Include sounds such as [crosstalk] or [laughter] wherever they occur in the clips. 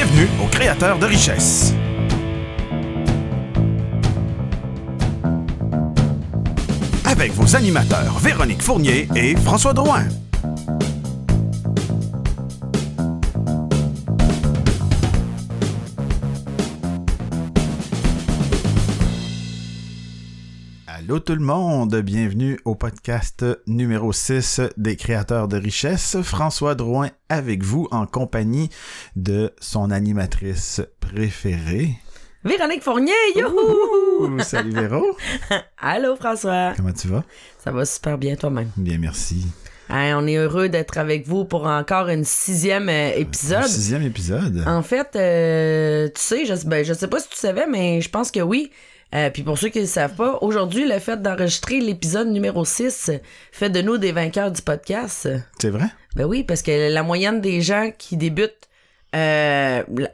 Bienvenue aux créateurs de richesse. Avec vos animateurs Véronique Fournier et François Drouin. Allô tout le monde, bienvenue au podcast numéro 6 des créateurs de richesse. François Drouin avec vous en compagnie de son animatrice préférée. Véronique Fournier, youhou! Ouh, salut Véro. [laughs] Allô François. Comment tu vas? Ça va super bien toi-même? Bien, merci. On est heureux d'être avec vous pour encore une sixième euh, épisode. Sixième épisode. En fait, euh, tu sais, je, ben, je sais pas si tu savais, mais je pense que oui. Euh, puis pour ceux qui ne le savent pas, aujourd'hui, le fait d'enregistrer l'épisode numéro 6 fait de nous des vainqueurs du podcast. C'est vrai? Ben oui, parce que la moyenne des gens qui débutent, euh, la-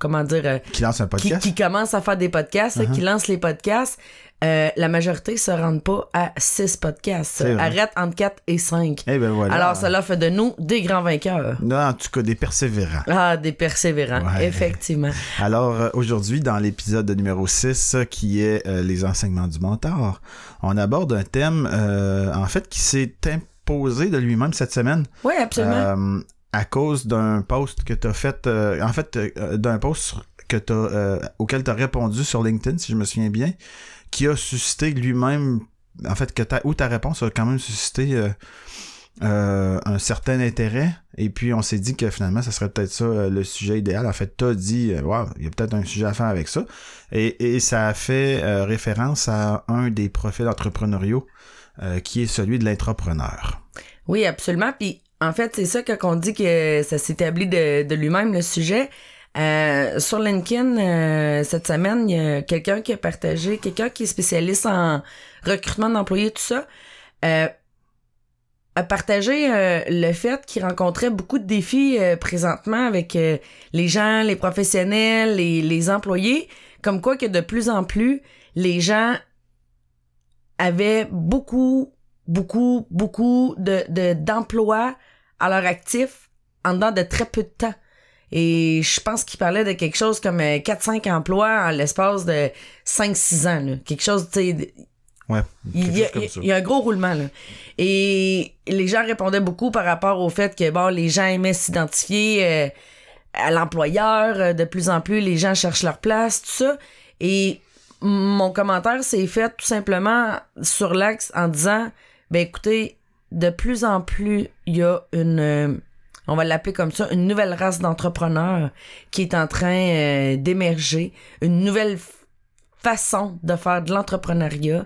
comment dire, euh, Qui lance un podcast? qui commencent à faire des podcasts, Uh-huh. qui lancent les podcasts, euh, la majorité se rendent pas à 6 podcasts. Arrête entre 4 et 5. Eh ben voilà. Alors, cela fait de nous des grands vainqueurs. Non, en tout cas, des persévérants. Ah, des persévérants, Ouais. effectivement. Alors, euh, aujourd'hui, dans l'épisode numéro 6, euh, qui est euh, les enseignements du mentor, on aborde un thème, euh, en fait, qui s'est imposé de lui-même cette semaine. Oui, absolument. À cause d'un post que tu as fait, en fait, d'un post que t'as, euh, auquel tu as répondu sur LinkedIn, si je me souviens bien, qui a suscité lui-même, en fait, que ta, ou ta réponse a quand même suscité euh, euh, un certain intérêt. Et puis, on s'est dit que finalement, ça serait peut-être ça euh, le sujet idéal. En fait, tu as dit, Wow, il y a peut-être un sujet à faire avec ça. Et, ça a fait référence à un des profils entrepreneuriaux qui est celui de l'intrapreneur. Oui, absolument. Puis, en fait, c'est ça quand on dit que ça s'établit de lui-même, le sujet. Euh, sur LinkedIn, euh, cette semaine, il y a quelqu'un qui a partagé, quelqu'un qui est spécialiste en recrutement d'employés, tout ça, euh, a partagé euh, le fait qu'il rencontrait beaucoup de défis présentement avec les gens, les professionnels, les, les employés, comme quoi que de plus en plus, les gens avaient beaucoup beaucoup, beaucoup de, de, d'emplois à leur actif en dedans de très peu de temps. Et je pense qu'il parlait de quelque chose comme euh, 4-5 emplois en l'espace de 5-6 ans. Là. Quelque chose, tu sais, Ouais, il y, a, il y a un gros roulement. Là. Et les gens répondaient beaucoup par rapport au fait que bon, les gens aimaient s'identifier euh, à l'employeur. euh, De plus en plus, les gens cherchent leur place, tout ça. Et mon commentaire s'est fait tout simplement sur l'axe en disant ben écoutez, de plus en plus, il y a une, euh, on va l'appeler comme ça, une nouvelle race d'entrepreneurs qui est en train euh, d'émerger, une nouvelle façon de faire de l'entrepreneuriat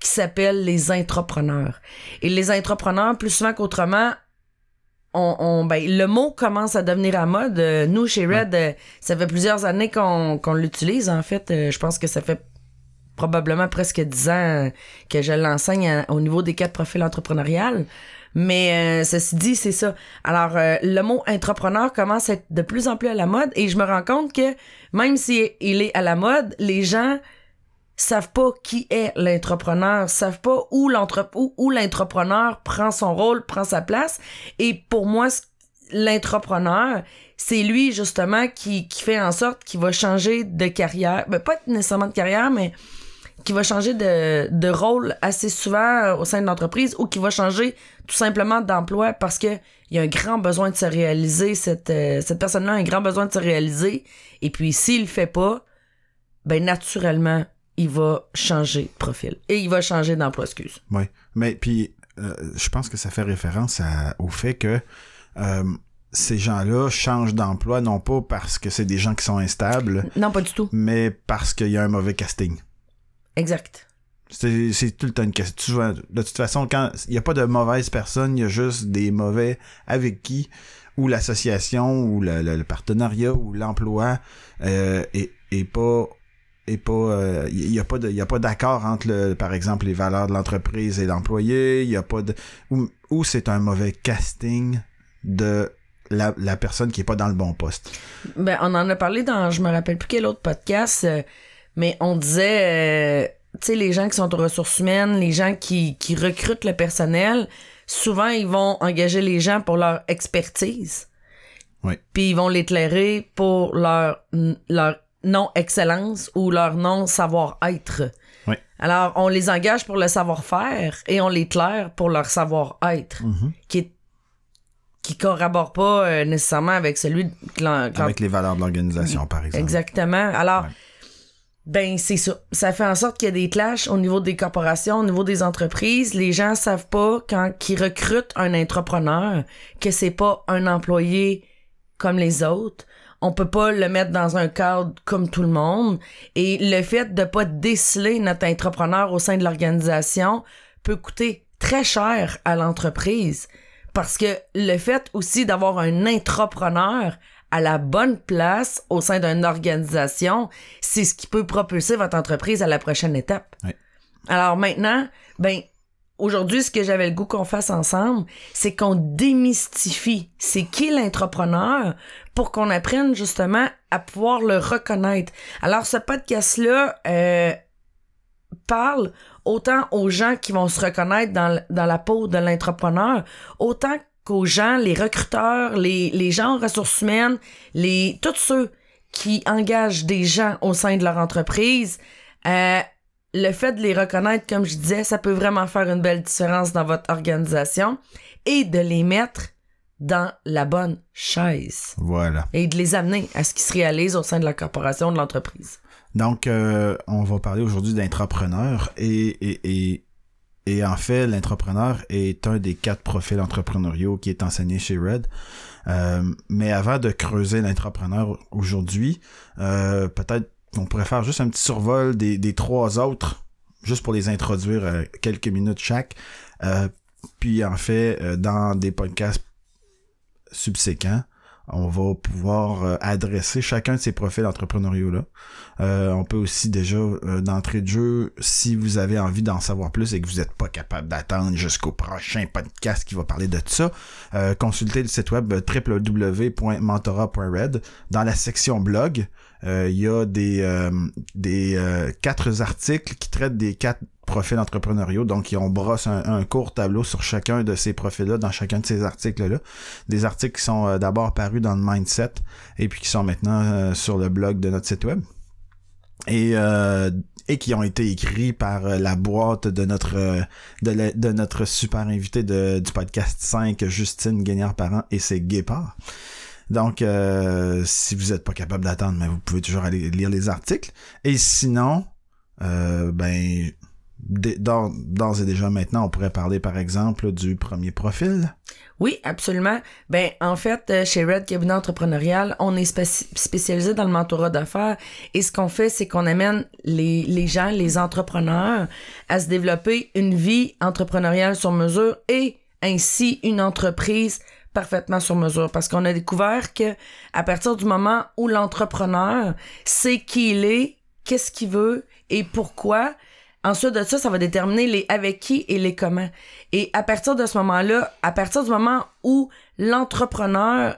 qui s'appelle les intrapreneurs. Et les intrapreneurs, plus souvent qu'autrement, on, on- ben, le mot commence à devenir à mode. Euh, Nous, chez Red, euh, ça fait plusieurs années qu'on l'utilise. En fait, Euh, je pense que ça fait probablement presque 10 ans que je l'enseigne à- au niveau des quatre profils entrepreneuriales. Mais euh, ceci dit, c'est ça. Alors, euh, le mot entrepreneur commence à être de plus en plus à la mode et je me rends compte que même si il est à la mode, les gens savent pas qui est l'entrepreneur, savent pas où l'entre- où, où l'entrepreneur prend son rôle, prend sa place. Et pour moi, l'entrepreneur, c'est lui justement qui, qui fait en sorte qu'il va changer de carrière, ben, pas nécessairement de carrière, mais qui va changer de, de rôle assez souvent euh, au sein de l'entreprise ou qui va changer tout simplement d'emploi parce que il y a un grand besoin de se réaliser cette euh, cette personne-là a un grand besoin de se réaliser. Et puis s'il le fait pas ben naturellement il va changer de profil et il va changer d'emploi excuse. Oui, mais puis euh, je pense que ça fait référence à- au fait que euh, ces gens-là changent d'emploi non pas parce que c'est des gens qui sont instables, non pas du tout. mais parce qu'il y a un mauvais casting. Exact C'est tout le temps une question. De toute façon, quand il n'y a pas de mauvaises personnes, il y a juste des mauvais avec qui, ou l'association, ou le, le- le partenariat, ou l'emploi euh, est, est pas est pas euh, il y a pas de y a pas d'accord entre le, par exemple les valeurs de l'entreprise et l'employé il y a pas de ou, ou c'est un mauvais casting de la, la personne qui est pas dans le bon poste Ben, on en a parlé dans, je me rappelle plus quel autre podcast, euh, mais on disait, euh, tu sais, les gens qui sont aux ressources humaines, les gens qui, qui recrutent le personnel, souvent, ils vont engager les gens pour leur expertise. Oui. Puis ils vont l'éclairer pour leur, leur non-excellence ou leur non-savoir-être. Oui. Alors, on les engage pour le savoir-faire et on les claire pour leur savoir-être, Mhm. qui est qui corrobore pas euh, nécessairement avec celui de l'en- quand- Avec les valeurs de l'organisation, par exemple. Exactement. Alors, Ouais. Ben c'est ça. Ça fait en sorte qu'il y a des clashs au niveau des corporations, au niveau des entreprises. Les gens savent pas quand ils recrutent un entrepreneur que c'est pas un employé comme les autres. On peut pas le mettre dans un cadre comme tout le monde. Et le fait de pas déceler notre entrepreneur au sein de l'organisation peut coûter très cher à l'entreprise. Parce que le fait aussi d'avoir un intrapreneur à la bonne place au sein d'une organisation, c'est ce qui peut propulser votre entreprise à la prochaine étape. Oui. Alors maintenant, ben, aujourd'hui, ce que j'avais le goût qu'on fasse ensemble, c'est qu'on démystifie c'est qui l'entrepreneur pour qu'on apprenne justement à pouvoir le reconnaître. Alors, ce podcast-là euh, parle autant aux gens qui vont se reconnaître dans, dans la peau de l'entrepreneur, autant qu'aux gens, les recruteurs, les, les gens en ressources humaines, les, tous ceux qui engagent des gens au sein de leur entreprise, euh, le fait de les reconnaître, comme je disais, ça peut vraiment faire une belle différence dans votre organisation et de les mettre dans la bonne chaise Voilà. et de les amener à ce qui se réalise au sein de la corporation, de l'entreprise. Donc, euh, on va parler aujourd'hui d'entrepreneur et, et, et, et en fait, l'entrepreneur est un des quatre profils entrepreneuriaux qui est enseigné chez Red. Euh, mais avant de creuser l'entrepreneur aujourd'hui, euh, peut-être qu'on pourrait faire juste un petit survol des, trois autres, juste pour les introduire euh, quelques minutes chaque. Puis en fait, dans des podcasts subséquents, on va pouvoir euh, adresser chacun de ces profils entrepreneuriaux-là. Euh, on peut aussi déjà, euh, d'entrée de jeu, si vous avez envie d'en savoir plus et que vous n'êtes pas capable d'attendre jusqu'au prochain podcast qui va parler de ça, euh, consultez le site web euh, www.mentora.red. Dans la section blog, il y a des, euh, des euh, quatre articles qui traitent des quatre profils entrepreneuriaux. Donc, on brosse un, un court tableau sur chacun de ces profils-là, dans chacun de ces articles-là. Des articles qui sont euh, d'abord parus dans le Mindset et puis qui sont maintenant euh, sur le blog de notre site web. Et, euh, et qui ont été écrits par euh, la boîte de notre euh, de, notre super invité du podcast 5, Justine Gagnard-Parent et c'est Guépard. Donc, euh, si vous n'êtes pas capable d'attendre, mais vous pouvez toujours aller lire les articles. Et sinon, euh, ben, d'ores et déjà maintenant, on pourrait parler par exemple du premier profil. Oui, absolument. Ben, en fait, euh, chez Red Cabinet Entrepreneurial, on est spéci- spécialisé dans le mentorat d'affaires et ce qu'on fait, c'est qu'on amène les, les gens, les entrepreneurs à se développer une vie entrepreneuriale sur mesure et ainsi une entreprise parfaitement sur mesure parce qu'on a découvert que à partir du moment où l'entrepreneur sait qui il est, qu'est-ce qu'il veut et pourquoi, Ensuite de ça, ça va déterminer les avec qui et les comment. Et à partir de ce moment-là, à partir du moment où l'entrepreneur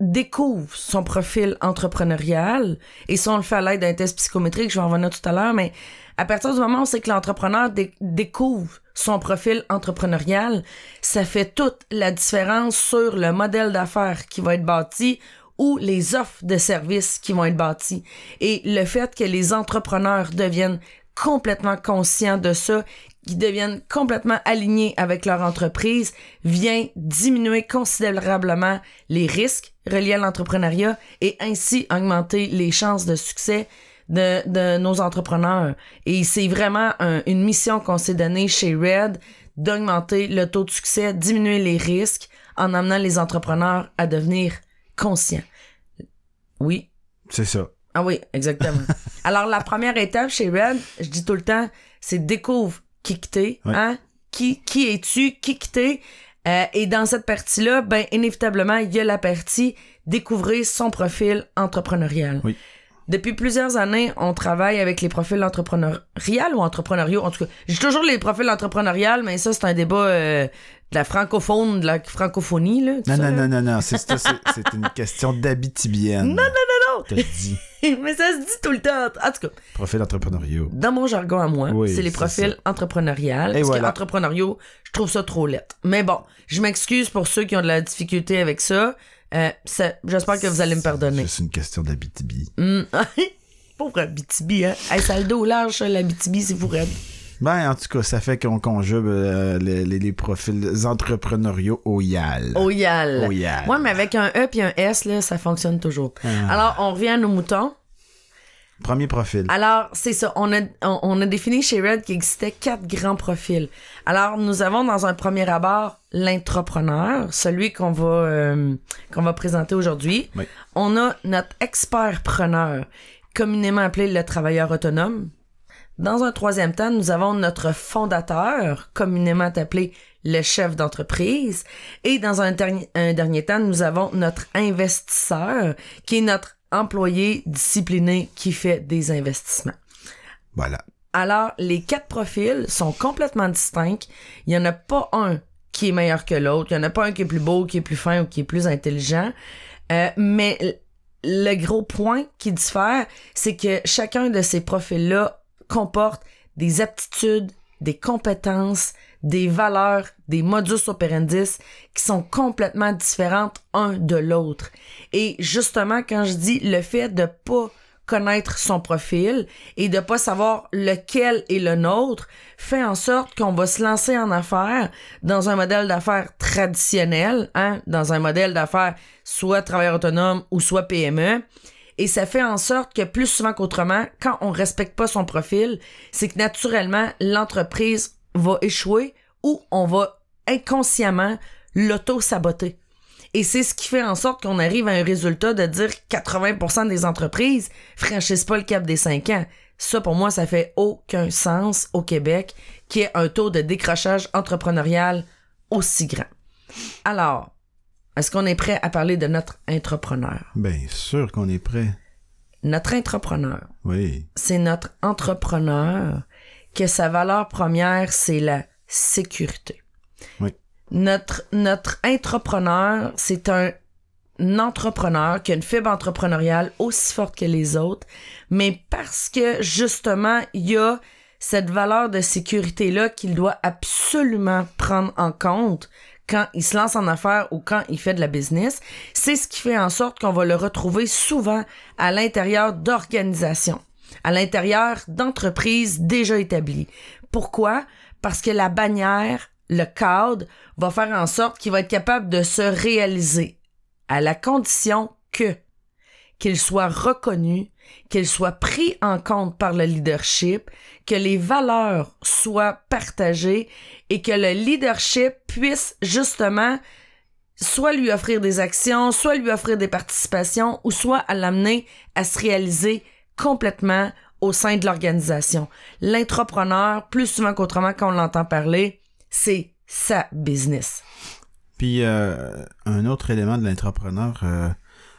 découvre son profil entrepreneurial, et ça on le fait à l'aide d'un test psychométrique, je vais en revenir tout à l'heure, mais à partir du moment où c'est que l'entrepreneur dé- découvre son profil entrepreneurial, ça fait toute la différence sur le modèle d'affaires qui va être bâti ou les offres de services qui vont être bâties. Et le fait que les entrepreneurs deviennent complètement conscients de ça, qui deviennent complètement alignés avec leur entreprise, vient diminuer considérablement les risques reliés à l'entrepreneuriat et ainsi augmenter les chances de succès de, de nos entrepreneurs. Et c'est vraiment un- une mission qu'on s'est donnée chez Red d'augmenter le taux de succès, diminuer les risques en amenant les entrepreneurs à devenir conscients. Oui, C'est ça. ah oui, exactement. [laughs] Alors, la première étape chez Red, je dis tout le temps, c'est découvre qui que t'es, Ouais. hein? Qui, qui es-tu? Qui que t'es? Euh, et dans cette partie-là, ben, inévitablement, il y a la partie découvrir son profil entrepreneurial. Oui. Depuis plusieurs années, on travaille avec les profils entrepreneuriaux ou entrepreneuriaux. En tout cas, j'ai toujours les profils entrepreneuriaux, mais ça, c'est un débat euh, de la francophone, de la francophonie, là. Non, ça, non, là. non, non, non, c'est [laughs] une question d'habitibienne. Non, non, non, non! Je te dis. mais ça se dit tout le temps. En tout cas, Profil entrepreneurial. dans mon jargon à moi, Oui, c'est les profils entrepreneuriales. Et Parce voilà. que entrepreneuriaux, je trouve ça trop lettre. Mais bon, je m'excuse pour ceux qui ont de la difficulté avec ça. Euh, J'espère que vous allez me pardonner. C'est une question d'Abitibi. [laughs] Pauvre Abitibi, hein. Hey, ça a le dos large, l'Abitibi, c'est fou raide. Ben, en tout cas, ça fait qu'on conjugue euh, les, les- les profils entrepreneuriaux au YAL. Au YAL. Au YAL. Ouais, mais avec un E puis un S, là, ça fonctionne toujours. Ah. Alors, on revient à nos moutons. Premier profil. Alors, c'est ça. On a, on, on a défini chez Red qu'il existait quatre grands profils. Alors, nous avons dans un premier abord l'entrepreneur, celui qu'on va, euh, qu'on va présenter aujourd'hui. Oui. On a notre expert-preneur, communément appelé le travailleur autonome. Dans un troisième temps, nous avons notre fondateur, communément appelé le chef d'entreprise. Et dans un, dernier- un dernier temps, nous avons notre investisseur, qui est notre employé discipliné qui fait des investissements. Voilà. Alors, les quatre profils sont complètement distincts. Il n'y en a pas un qui est meilleur que l'autre. Il n'y en a pas un qui est plus beau, qui est plus fin ou qui est plus intelligent. Euh, mais le gros point qui diffère, c'est que chacun de ces profils-là comporte des aptitudes, des compétences, des valeurs, des modus operandi qui sont complètement différentes un de l'autre. Et justement, quand je dis le fait de pas connaître son profil et de pas savoir lequel est le nôtre fait en sorte qu'on va se lancer en affaires dans un modèle d'affaires traditionnel, hein, dans un modèle d'affaires soit travailleur autonome ou soit PME. Et ça fait en sorte que plus souvent qu'autrement, quand on respecte pas son profil, c'est que naturellement, l'entreprise va échouer ou on va inconsciemment l'auto-saboter. Et c'est ce qui fait en sorte qu'on arrive à un résultat de dire que 80% des entreprises franchissent pas le cap des 5 ans. Ça, pour moi, ça fait aucun sens au Québec qui ait un taux de décrochage entrepreneurial aussi grand. Alors, est-ce qu'on est prêt à parler de notre entrepreneur? Bien sûr qu'on est prêt. Notre entrepreneur, Oui. c'est notre entrepreneur que sa valeur première, c'est la sécurité. Oui. Notre, notre entrepreneur, c'est un entrepreneur qui a une fibre entrepreneuriale aussi forte que les autres, mais parce que justement, il y a cette valeur de sécurité-là qu'il doit absolument prendre en compte quand il se lance en affaires ou quand il fait de la business, c'est ce qui fait en sorte qu'on va le retrouver souvent à l'intérieur d'organisations, à l'intérieur d'entreprises déjà établies. Pourquoi? Parce que la bannière, le cadre, va faire en sorte qu'il va être capable de se réaliser à la condition que qu'il soit reconnu, qu'il soit pris en compte par le leadership, que les valeurs soient partagées et que le leadership puisse justement soit lui offrir des actions, soit lui offrir des participations ou soit à l'amener à se réaliser complètement au sein de l'organisation. L'entrepreneur, plus souvent qu'autrement quand on l'entend parler, c'est sa business. Puis euh, un autre élément de l'entrepreneur, euh,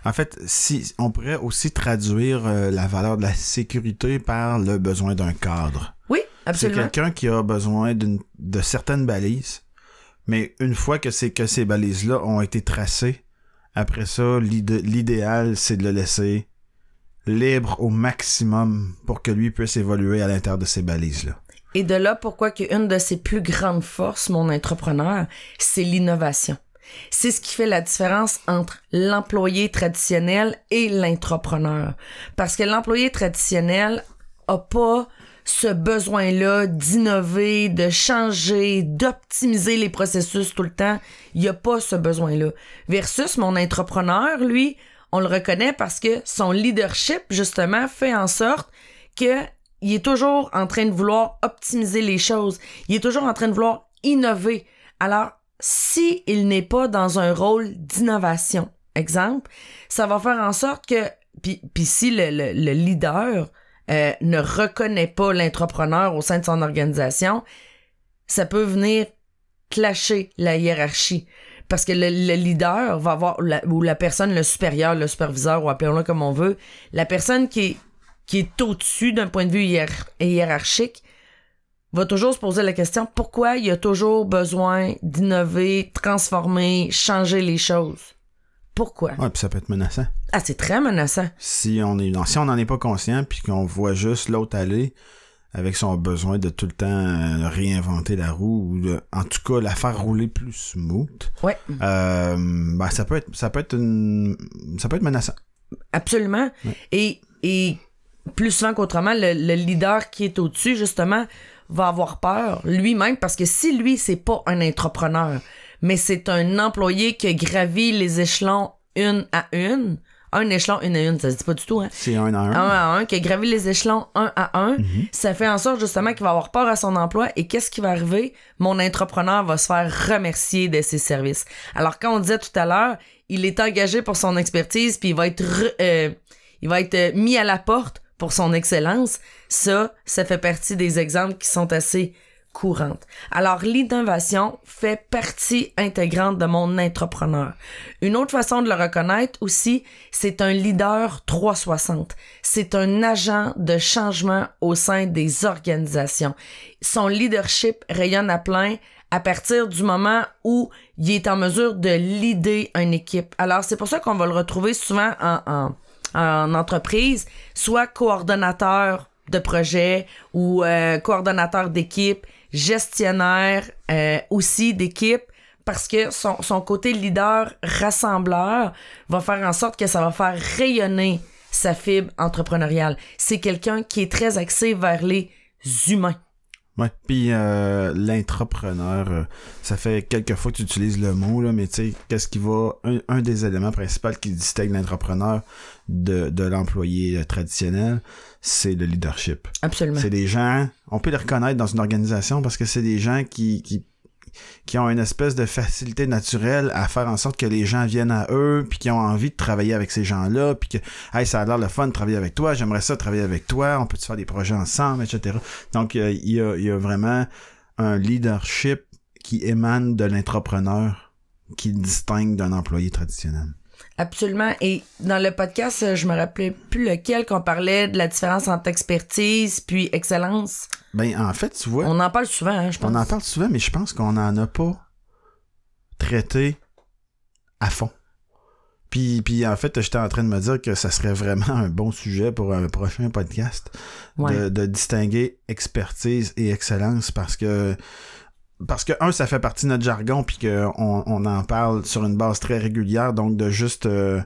en fait, si on pourrait aussi traduire euh, la valeur de la sécurité par le besoin d'un cadre. Oui, C'est absolument. quelqu'un qui a besoin de certaines balises, mais une fois que c'est que ces balises-là ont été tracées, après ça, l'idé- l'idéal, c'est de le laisser libre au maximum pour que lui puisse évoluer à l'intérieur de ces balises-là. Et de là, pourquoi qu'une de ses plus grandes forces, mon entrepreneur, c'est l'innovation. C'est ce qui fait la différence entre l'employé traditionnel et l'entrepreneur. Parce que l'employé traditionnel a pas ce besoin-là d'innover, de changer, d'optimiser les processus tout le temps. Il n'y a pas ce besoin-là. Versus mon entrepreneur, lui, on le reconnaît parce que son leadership, justement, fait en sorte que il est toujours en train de vouloir optimiser les choses. Il est toujours en train de vouloir innover. Alors, si n'est pas dans un rôle d'innovation, exemple, ça va faire en sorte que, puis, si le, le, le leader euh, ne reconnaît pas l'entrepreneur au sein de son organisation, ça peut venir clasher la hiérarchie. Parce que le, le leader va avoir, la- ou la personne, le supérieur, le superviseur, ou appelons-le comme on veut, la personne qui est, qui est au-dessus d'un point de vue hiér- hiérarchique, va toujours se poser la question pourquoi il y a toujours besoin d'innover, transformer, changer les choses? Pourquoi? Ouais, puis ça peut être menaçant. Ah, c'est très menaçant. Si on est, si on n'en est pas conscient puis qu'on voit juste l'autre aller, avec son besoin de tout le temps euh, réinventer la roue ou de, en tout cas la faire rouler plus smooth. Ouais. Euh, ben, ça peut être ça peut être une ça peut être menaçant. Absolument. Ouais. Et, et plus souvent qu'autrement, le, le leader qui est au-dessus, justement, va avoir peur lui-même parce que si lui, c'est pas un entrepreneur, mais c'est un employé qui gravit les échelons une à une, un échelon une à une, ça se dit pas du tout, hein? C'est un à un. un à un, qui a gravi les échelons un à un, Mhm. ça fait en sorte justement qu'il va avoir peur à son emploi et qu'est-ce qui va arriver? Mon entrepreneur va se faire remercier de ses services. Alors quand on disait tout à l'heure, il est engagé pour son expertise puis il va être re- euh, il va être euh, mis à la porte pour son excellence. Ça, ça fait partie des exemples qui sont assez courantes. Alors l'innovation fait partie intégrante de mon entrepreneur. Une autre façon de le reconnaître aussi, c'est un leader 360. C'est un agent de changement au sein des organisations. Son leadership rayonne à plein à partir du moment où il est en mesure de leader une équipe. Alors c'est pour ça qu'on va le retrouver souvent en, en, en entreprise, soit coordonnateur de projet ou euh, coordonnateur d'équipe, gestionnaire euh, aussi d'équipe parce que son, son côté leader rassembleur va faire en sorte que ça va faire rayonner sa fibre entrepreneuriale. C'est quelqu'un qui est très axé vers les humains. Ouais. Puis euh, l'intrapreneur, euh, ça fait quelques fois que tu utilises le mot, là, mais tu sais, qu'est-ce qui va. Un, un des éléments principaux qui distingue l'entrepreneur de, de l'employé euh, traditionnel, c'est le leadership. Absolument. C'est des gens, on peut les reconnaître dans une organisation parce que c'est des gens qui, qui, qui ont une espèce de facilité naturelle à faire en sorte que les gens viennent à eux, puis qui ont envie de travailler avec ces gens-là, puis que, hey, ça a l'air le fun de travailler avec toi, j'aimerais ça travailler avec toi, on peut-tu faire des projets ensemble, etc. Donc, euh, il y, a, il y a vraiment un leadership qui émane de l'entrepreneur qui le distingue d'un employé traditionnel. Absolument. Et dans le podcast, euh, je me rappelais plus lequel qu'on parlait de la différence entre expertise puis excellence. Ben, en fait, tu vois, On en parle souvent, hein, je pense. On en parle souvent, mais je pense qu'on n'en a pas traité à fond. Puis, puis en fait, j'étais en train de me dire que ça serait vraiment un bon sujet pour un prochain podcast Ouais. de, de distinguer expertise et excellence parce que parce que un ça fait partie de notre jargon puis que on, on en parle sur une base très régulière donc de juste euh,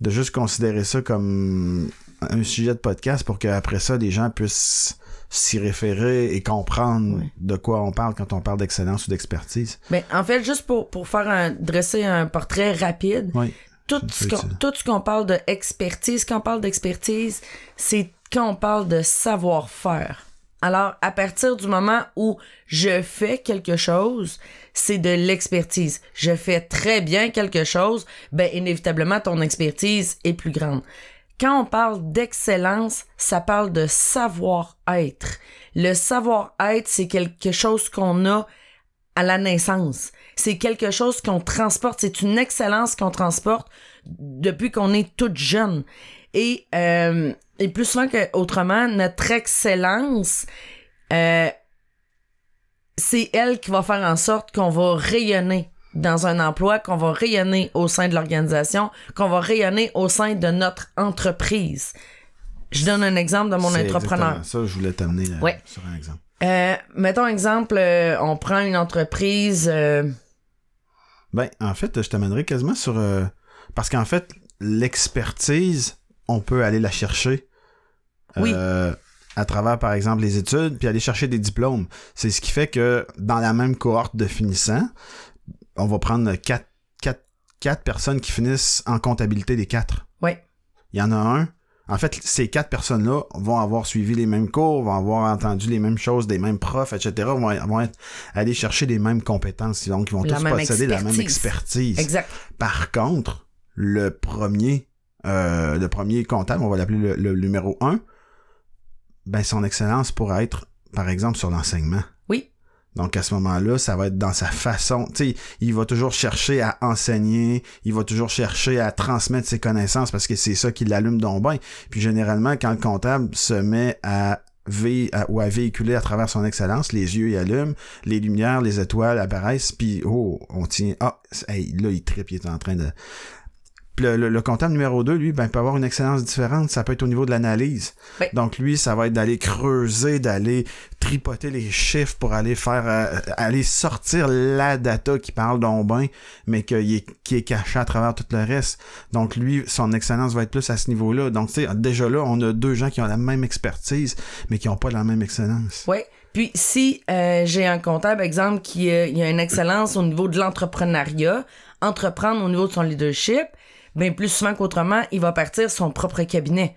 de juste considérer ça comme un sujet de podcast pour qu'après ça les gens puissent s'y référer et comprendre de quoi on parle quand on parle d'excellence ou d'expertise. Ben, en fait, juste pour, pour faire un, dresser un portrait rapide, Oui. tout ce qu'on, tout ce qu'on parle de expertise, quand on parle d'expertise, c'est quand on parle de savoir-faire. Alors, à partir du moment où je fais quelque chose, c'est de l'expertise. Je fais très bien quelque chose, ben, inévitablement, ton expertise est plus grande. Quand on parle d'excellence, ça parle de savoir-être. Le savoir-être, c'est quelque chose qu'on a à la naissance. C'est quelque chose qu'on transporte, c'est une excellence qu'on transporte depuis qu'on est toute jeune. Et, euh, et plus souvent qu'autrement, notre excellence, euh, c'est elle qui va faire en sorte qu'on va rayonner dans un emploi, qu'on va rayonner au sein de l'organisation, qu'on va rayonner au sein de notre entreprise. Je donne un exemple de mon entrepreneur. Ça, je voulais t'amener euh, Ouais. sur un exemple. Euh, mettons exemple, euh, on prend une entreprise. Ben, en fait, je t'amènerai quasiment sur. parce qu'en fait, l'expertise, on peut aller la chercher. Oui. euh, à travers, par exemple, les études, puis aller chercher des diplômes. C'est ce qui fait que dans la même cohorte de finissants, on va prendre quatre, quatre, quatre personnes qui finissent en comptabilité des quatre. Ouais. Il y en a un. En fait, ces quatre personnes-là vont avoir suivi les mêmes cours, vont avoir entendu les mêmes choses des mêmes profs, etc. vont, vont être, aller chercher les mêmes compétences. Donc, ils vont La tous posséder la même expertise. expertise. exact. Par contre, le premier, euh, le premier comptable, on va l'appeler le, le numéro 1, ben son excellence pourra être, par exemple, sur l'enseignement. Oui. Donc à ce moment-là, ça va être dans sa façon. Tu sais, il va toujours chercher à enseigner, il va toujours chercher à transmettre ses connaissances parce que c'est ça qui l'allume donc bien. Puis généralement, quand le comptable se met à- ou à véhiculer à travers son excellence, les yeux y allument, les lumières, les étoiles apparaissent, puis oh, on tient. Ah, hey, là, il tripe, il est en train de. Le, le- le comptable numéro 2, lui, ben, peut avoir une excellence différente. Ça peut être au niveau de l'analyse. Oui. Donc lui, ça va être d'aller creuser, d'aller tripoter les chiffres pour aller faire euh, aller sortir la data qui parle bien, mais qui est, qui est cachée à travers tout le reste. Donc lui, son excellence va être plus à ce niveau-là. Donc tu sais, déjà là, on a deux gens qui ont la même expertise, mais qui n'ont pas la même excellence. Oui. Puis si euh, j'ai un comptable, exemple, qui euh, il a une excellence au niveau de l'entrepreneuriat, entreprendre au niveau de son leadership, bien plus souvent qu'autrement, il va partir son propre cabinet.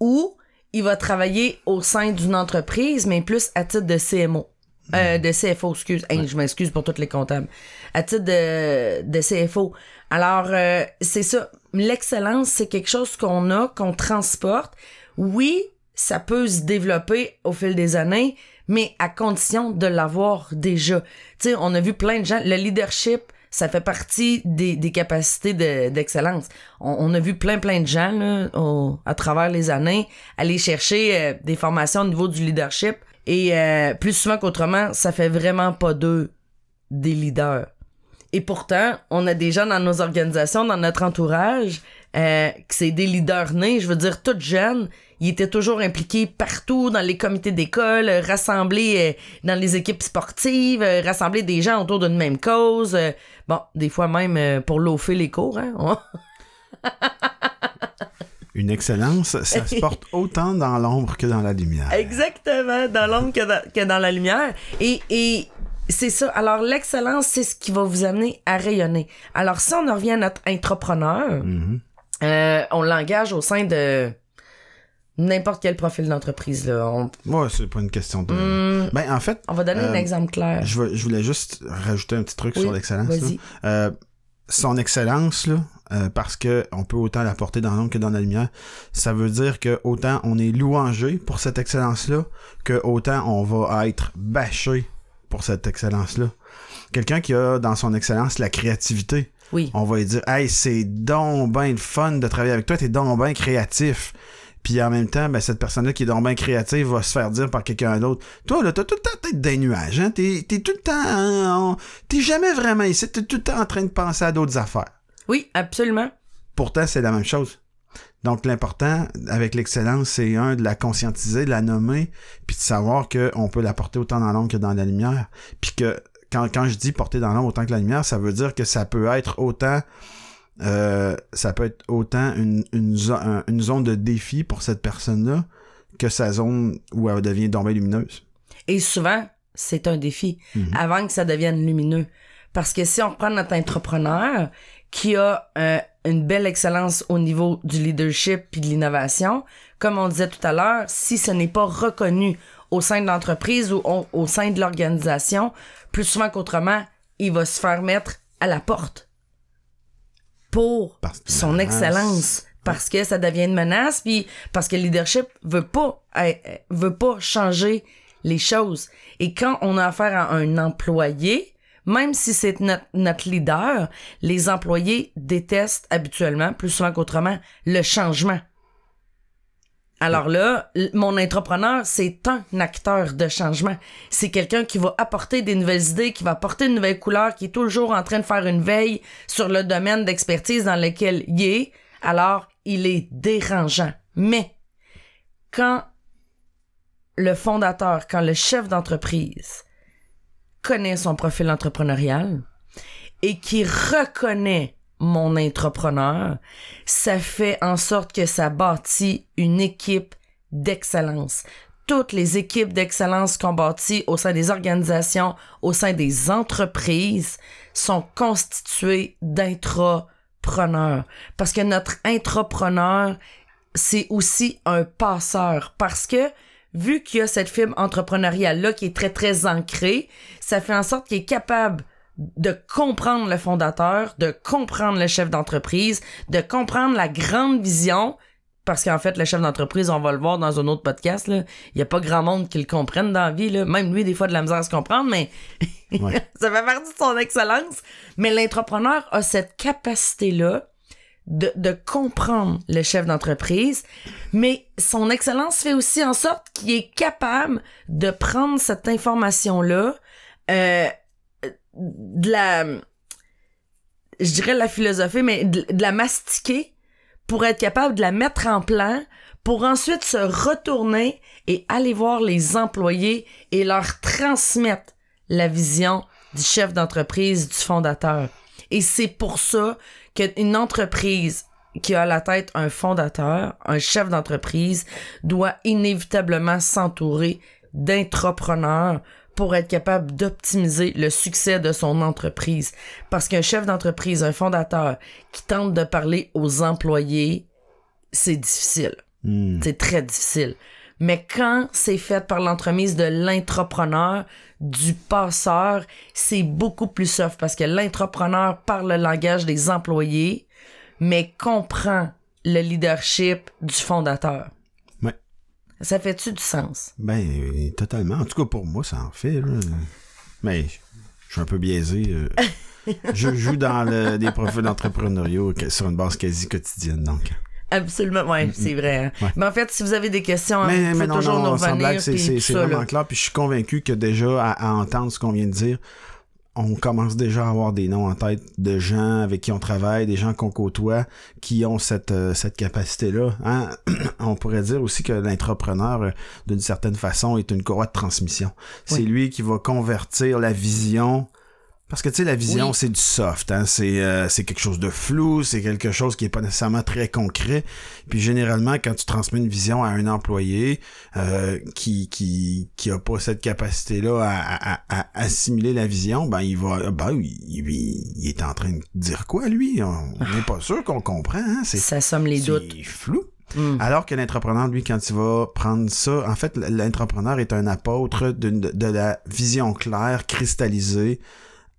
Ou il va travailler au sein d'une entreprise, mais plus à titre de CMO. Euh, de CFO, excuse. Hey, Je m'excuse pour tous les comptables. À titre de, de CFO. Alors, euh, c'est ça. L'excellence, c'est quelque chose qu'on a, qu'on transporte. Oui, ça peut se développer au fil des années, mais à condition de l'avoir déjà. Tu sais, on a vu plein de gens. Le leadership, ça fait partie des, capacités de- d'excellence. on, on a vu plein, plein de gens là, à travers les années aller chercher euh, des formations au niveau du leadership. Et euh, plus souvent qu'autrement, ça fait vraiment pas d'eux des leaders. Et pourtant, on a des gens dans nos organisations, dans notre entourage, euh, que c'est des leaders nés, je veux dire, toutes jeunes. Ils étaient toujours impliqués partout, dans les comités d'école, euh, rassemblés euh, dans les équipes sportives, euh, rassembler des gens autour d'une même cause. bon, des fois même pour loafer les cours, hein. [laughs] Une excellence, ça se porte autant dans l'ombre que dans la lumière. Exactement, dans l'ombre que dans, que dans la lumière. Et, et c'est ça. Alors, l'excellence, c'est ce qui va vous amener à rayonner. Alors, si on en revient à notre entrepreneur, Mhm. euh, on l'engage au sein de n'importe quel profil d'entreprise. Là. On, Ouais, c'est pas une question de. Hmm, Ben, en fait, on va donner un Euh, exemple clair. je, veux- je voulais juste rajouter un petit truc Oui, sur l'excellence. là. Euh, son excellence, là, euh, parce que on peut autant la porter dans l'ombre que dans la lumière, ça veut dire que autant on est louangé pour cette excellence-là, que autant on va être bâché pour cette excellence-là. Quelqu'un qui a dans son excellence la créativité, Oui. on va lui dire Hey, c'est donc bien le fun de travailler avec toi, t'es donc bien créatif. Puis en même temps, ben, cette personne-là qui est donc bien créative va se faire dire par quelqu'un d'autre Toi, là, t'as tout le temps tête des nuages, hein? T'es, t'es tout le temps. hein, T'es jamais vraiment ici, t'es tout le temps en train de penser à d'autres affaires. Oui, absolument. Pourtant, c'est la même chose. Donc, l'important avec l'excellence, c'est un, de la conscientiser, de la nommer, puis de savoir qu'on peut la porter autant dans l'ombre que dans la lumière. Puis que quand, quand je dis porter dans l'ombre autant que la lumière, ça veut dire que ça peut être autant euh, ça peut être autant une, une, zo- un- une zone de défi pour cette personne-là que sa zone où elle devient tombée lumineuse. Et souvent, c'est un défi Mhm. avant que ça devienne lumineux. Parce que si on prend notre entrepreneur qui a euh, une belle excellence au niveau du leadership puis de l'innovation, comme on disait tout à l'heure, si ce n'est pas reconnu au sein de l'entreprise ou au sein de l'organisation, plus souvent qu'autrement, il va se faire mettre à la porte pour Parce son excellence parce que ça devient une menace puis parce que le leadership veut pas euh, euh, veut pas changer les choses. Et quand on a affaire à un employé même si c'est notre, notre leader les employés détestent habituellement plus souvent qu'autrement le changement alors là, mon entrepreneur, c'est un acteur de changement. C'est quelqu'un qui va apporter des nouvelles idées, qui va apporter une nouvelle couleur, qui est toujours en train de faire une veille sur le domaine d'expertise dans lequel il est. Alors, il est dérangeant. Mais, quand le fondateur, quand le chef d'entreprise connaît son profil entrepreneurial et qui reconnaît mon entrepreneur, ça fait en sorte que ça bâtit une équipe d'excellence. Toutes les équipes d'excellence qu'on bâtit au sein des organisations, au sein des entreprises, sont constituées d'intrapreneurs. Parce que notre intrapreneur, c'est aussi un passeur. Parce que, vu qu'il y a cette fibre entrepreneuriale-là qui est très, très ancrée, ça fait en sorte qu'il est capable de comprendre le fondateur, de comprendre le chef d'entreprise, de comprendre la grande vision, parce qu'en fait, le chef d'entreprise, on va le voir dans un autre podcast, là, il n'y a pas grand monde qui le comprenne dans la vie, là. même lui, des fois, de la misère à se comprendre, mais [laughs] Ouais. ça fait partie de son excellence. Mais l'entrepreneur a cette capacité-là de, de comprendre le chef d'entreprise, mais son excellence fait aussi en sorte qu'il est capable de prendre cette information-là, euh, de la je dirais la philosophie, mais de, de la mastiquer pour être capable de la mettre en plan, pour ensuite se retourner et aller voir les employés et leur transmettre la vision du chef d'entreprise, du fondateur. Et c'est pour ça qu'une entreprise qui a à la tête un fondateur, un chef d'entreprise, doit inévitablement s'entourer d'entrepreneurs pour être capable d'optimiser le succès de son entreprise. Parce qu'un chef d'entreprise, un fondateur qui tente de parler aux employés, c'est difficile. Hmm. C'est très difficile. Mais quand c'est fait par l'entremise de l'entrepreneur, du passeur, c'est beaucoup plus soft parce que l'entrepreneur parle le langage des employés, mais comprend le leadership du fondateur. Ça fait-tu du sens? Ben, euh, totalement. En tout cas, pour moi, ça en fait. là. Mais je suis un peu biaisé. euh. [laughs] je joue dans le- des profils d'entrepreneuriat que- sur une base quasi quotidienne, donc. Absolument, ouais, c'est vrai. hein. Ouais. Mais en fait, si vous avez des questions, Mais, vous mais pouvez non, toujours non, nous revenir. c'est ça, là. vraiment clair. Puis je suis convaincu que déjà, à, à entendre ce qu'on vient de dire, on commence déjà à avoir des noms en tête de gens avec qui on travaille, des gens qu'on côtoie, qui ont cette, euh, cette capacité-là. hein. [clears throat] on pourrait dire aussi que l'entrepreneur, euh, d'une certaine façon, est une courroie de transmission. C'est lui qui va convertir la vision parce que tu sais, la vision, Oui. c'est du soft, hein? c'est euh, c'est quelque chose de flou, c'est quelque chose qui est pas nécessairement très concret. Puis généralement, quand tu transmets une vision à un employé euh, qui, qui, qui a pas cette capacité-là à, à, à assimiler la vision, ben il va ben, il, il- il est en train de dire quoi, lui? On n'est pas sûr qu'on comprend, hein? C'est Ça somme les c'est doutes. flou. Mm. Alors que l'entrepreneur, lui, quand il va prendre ça, en fait, l'entrepreneur est un apôtre de la vision claire, cristallisée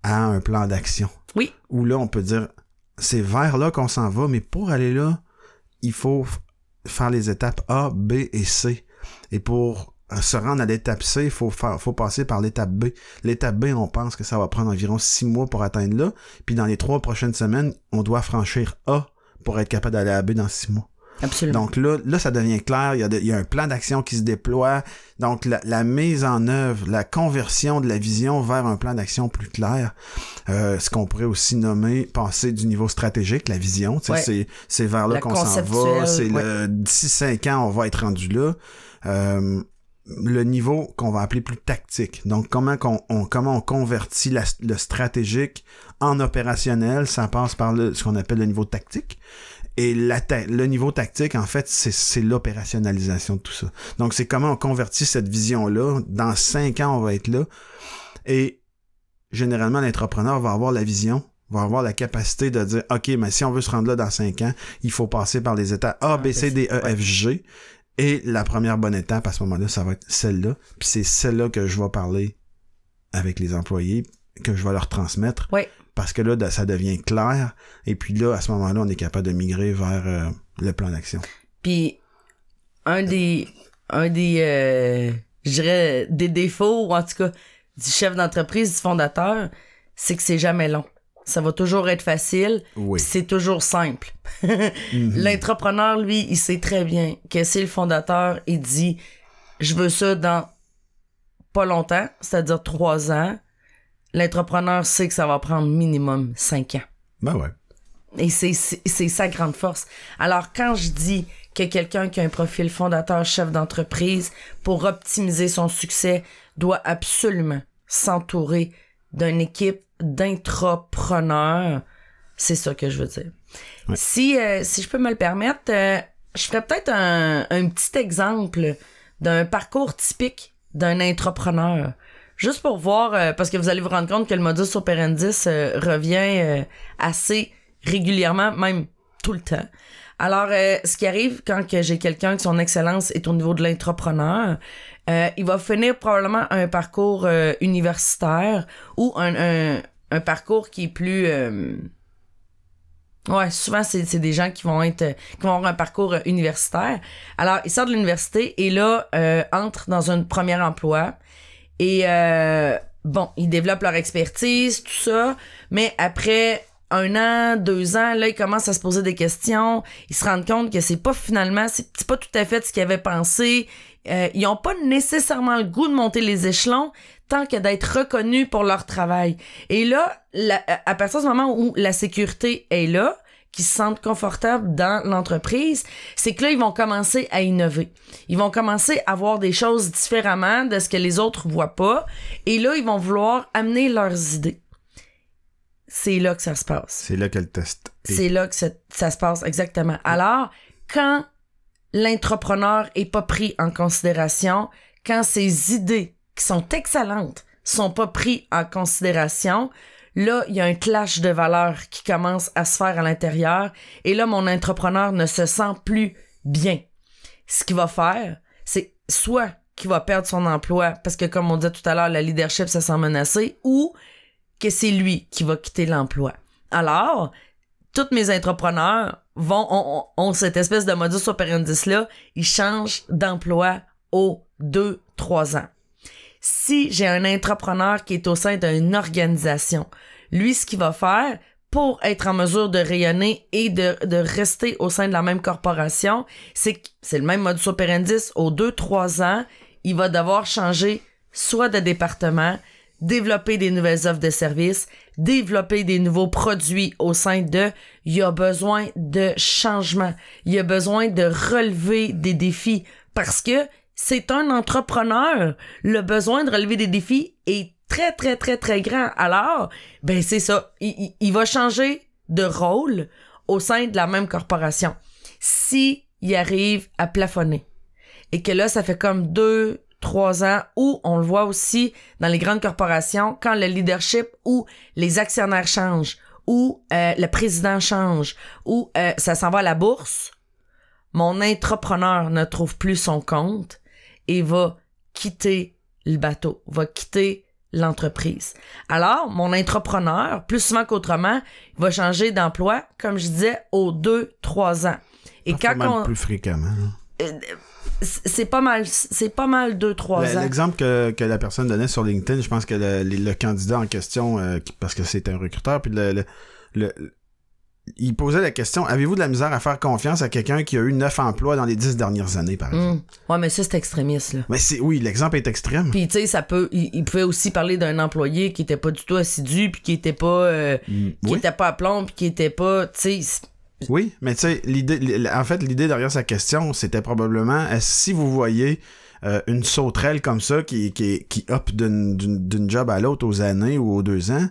à un plan d'action. Oui. Où là, on peut dire, c'est vers là qu'on s'en va, mais pour aller là, il faut faire les étapes A, B et C. Et pour se rendre à l'étape C, il faut, faire, faut passer par l'étape B. L'étape B, on pense que ça va prendre environ six mois pour atteindre là. Puis dans les trois prochaines semaines, on doit franchir A pour être capable d'aller à B dans six mois. Absolument. Donc là, là, ça devient clair. Il y a, de- il y a un plan d'action qui se déploie. Donc la, la mise en œuvre, la conversion de la vision vers un plan d'action plus clair, euh, ce qu'on pourrait aussi nommer passer du niveau stratégique, la vision. Ouais. C'est, vers là qu'on s'en va. C'est ouais. le d'ici cinq ans, on va être rendu là. Euh, le niveau qu'on va appeler plus tactique. Donc, comment qu'on, on, comment on convertit la- le stratégique en opérationnel, ça passe par le, ce qu'on appelle le niveau tactique. Et la le niveau tactique, en fait, c'est, c'est l'opérationnalisation de tout ça. Donc, c'est comment on convertit cette vision-là. Dans cinq ans, on va être là. Et généralement, l'entrepreneur va avoir la vision, va avoir la capacité de dire, OK, mais si on veut se rendre là dans cinq ans, il faut passer par les étapes A, B, C, D, E, F, G. Et la première bonne étape, à ce moment-là, ça va être celle-là. Puis c'est celle-là que je vais parler avec les employés, que je vais leur transmettre. Ouais. Parce que là, ça devient clair. Et puis là, à ce moment-là, on est capable de migrer vers euh, le plan d'action. Puis un des un des euh, je dirais des défauts ou en tout cas du chef d'entreprise, du fondateur, c'est que c'est jamais long. Ça va toujours être facile, Oui. c'est toujours simple. [laughs] Mhm. L'entrepreneur, lui, il sait très bien que si le fondateur, il dit je veux ça dans pas longtemps, c'est-à-dire trois ans, l'entrepreneur sait que ça va prendre minimum cinq ans. Ben ouais. Et c'est sa grande force. Alors, quand je dis que quelqu'un qui a un profil fondateur, chef d'entreprise, pour optimiser son succès, doit absolument s'entourer d'une équipe d'entrepreneurs, c'est ça que je veux dire. Ouais. Si, euh, si je peux me le permettre, euh, je ferais peut-être un, un petit exemple d'un parcours typique d'un entrepreneur. Juste pour voir, euh, parce que vous allez vous rendre compte que le modus operandi euh, revient euh, assez régulièrement, même tout le temps. Alors, ce qui arrive quand que j'ai quelqu'un que son excellence est au niveau de l'entrepreneur, il va finir probablement un parcours universitaire ou un, parcours qui est plus... Ouais, souvent c'est des gens qui vont être qui vont avoir un parcours universitaire. Alors, ils sortent de l'université et là entrent dans un premier emploi et euh, bon, ils développent leur expertise, tout ça, mais après un an, deux ans, là, ils commencent à se poser des questions. Ils se rendent compte que c'est pas finalement, c'est pas tout à fait ce qu'ils avaient pensé. euh, ils ont pas nécessairement le goût de monter les échelons tant que d'être reconnus pour leur travail. Et là, à partir du moment où la sécurité est là, qui se sentent confortables dans l'entreprise, c'est que là, ils vont commencer à innover. Ils vont commencer à voir des choses différemment de ce que les autres voient pas. Et là, ils vont vouloir amener leurs idées. C'est là que ça se passe. C'est là que le test. C'est là que ça se passe, exactement. Alors, quand l'entrepreneur est pas pris en considération, quand ses idées, qui sont excellentes, sont pas pris en considération, Là, il y a un clash de valeurs qui commence à se faire à l'intérieur et là, mon entrepreneur ne se sent plus bien. Ce qu'il va faire, c'est soit qu'il va perdre son emploi parce que, comme on dit tout à l'heure, la leadership se sent menacé ou que c'est lui qui va quitter l'emploi. Alors, tous mes entrepreneurs vont, ont, cette espèce de modus operandi-là, ils changent d'emploi aux deux, trois ans si j'ai un entrepreneur qui est au sein d'une organisation, lui, ce qu'il va faire pour être en mesure de rayonner et de, de rester au sein de la même corporation, c'est c'est le même modus operandi deux, trois ans, il va devoir changer soit de département, développer des nouvelles offres de services, développer des nouveaux produits au sein de, il y a besoin de changement, il y a besoin de relever des défis parce que c'est un entrepreneur. Le besoin de relever des défis est très, très, très, très grand. Alors, ben c'est ça. Il, va changer de rôle au sein de la même corporation. Si arrive à plafonner et que là, ça fait comme deux, trois ans où on le voit aussi dans les grandes corporations, quand le leadership ou les actionnaires changent, ou euh, le président change, ou euh, ça s'en va à la bourse, mon entrepreneur ne trouve plus son compte, et va quitter le bateau, va quitter l'entreprise. Alors, mon entrepreneur, plus souvent qu'autrement, va changer d'emploi, comme je disais, aux deux, trois ans. Et quand on... plus fréquemment. Euh, c'est pas mal, c'est pas mal deux, trois ans. L'exemple que, que, la personne donnait sur LinkedIn, je pense que le, candidat en question, euh, parce que c'est un recruteur, puis le, le il posait la question avez-vous de la misère à faire confiance à quelqu'un qui a eu neuf emplois dans les dix dernières années, par exemple? Mmh. Ouais, mais ça, c'est extrémiste, là. Mais c'est, oui, l'exemple est extrême. Puis, tu sais, ça peut. Il, pouvait aussi parler d'un employé qui était pas du tout assidu, puis qui était pas. Euh, mmh. qui était pas à plomb, puis qui était pas. Tu sais. Oui, mais tu sais, l'idée. En fait, l'idée derrière sa question, c'était probablement si vous voyez. Euh, une sauterelle comme ça qui, qui, qui hop d'une job à l'autre aux années ou aux deux ans,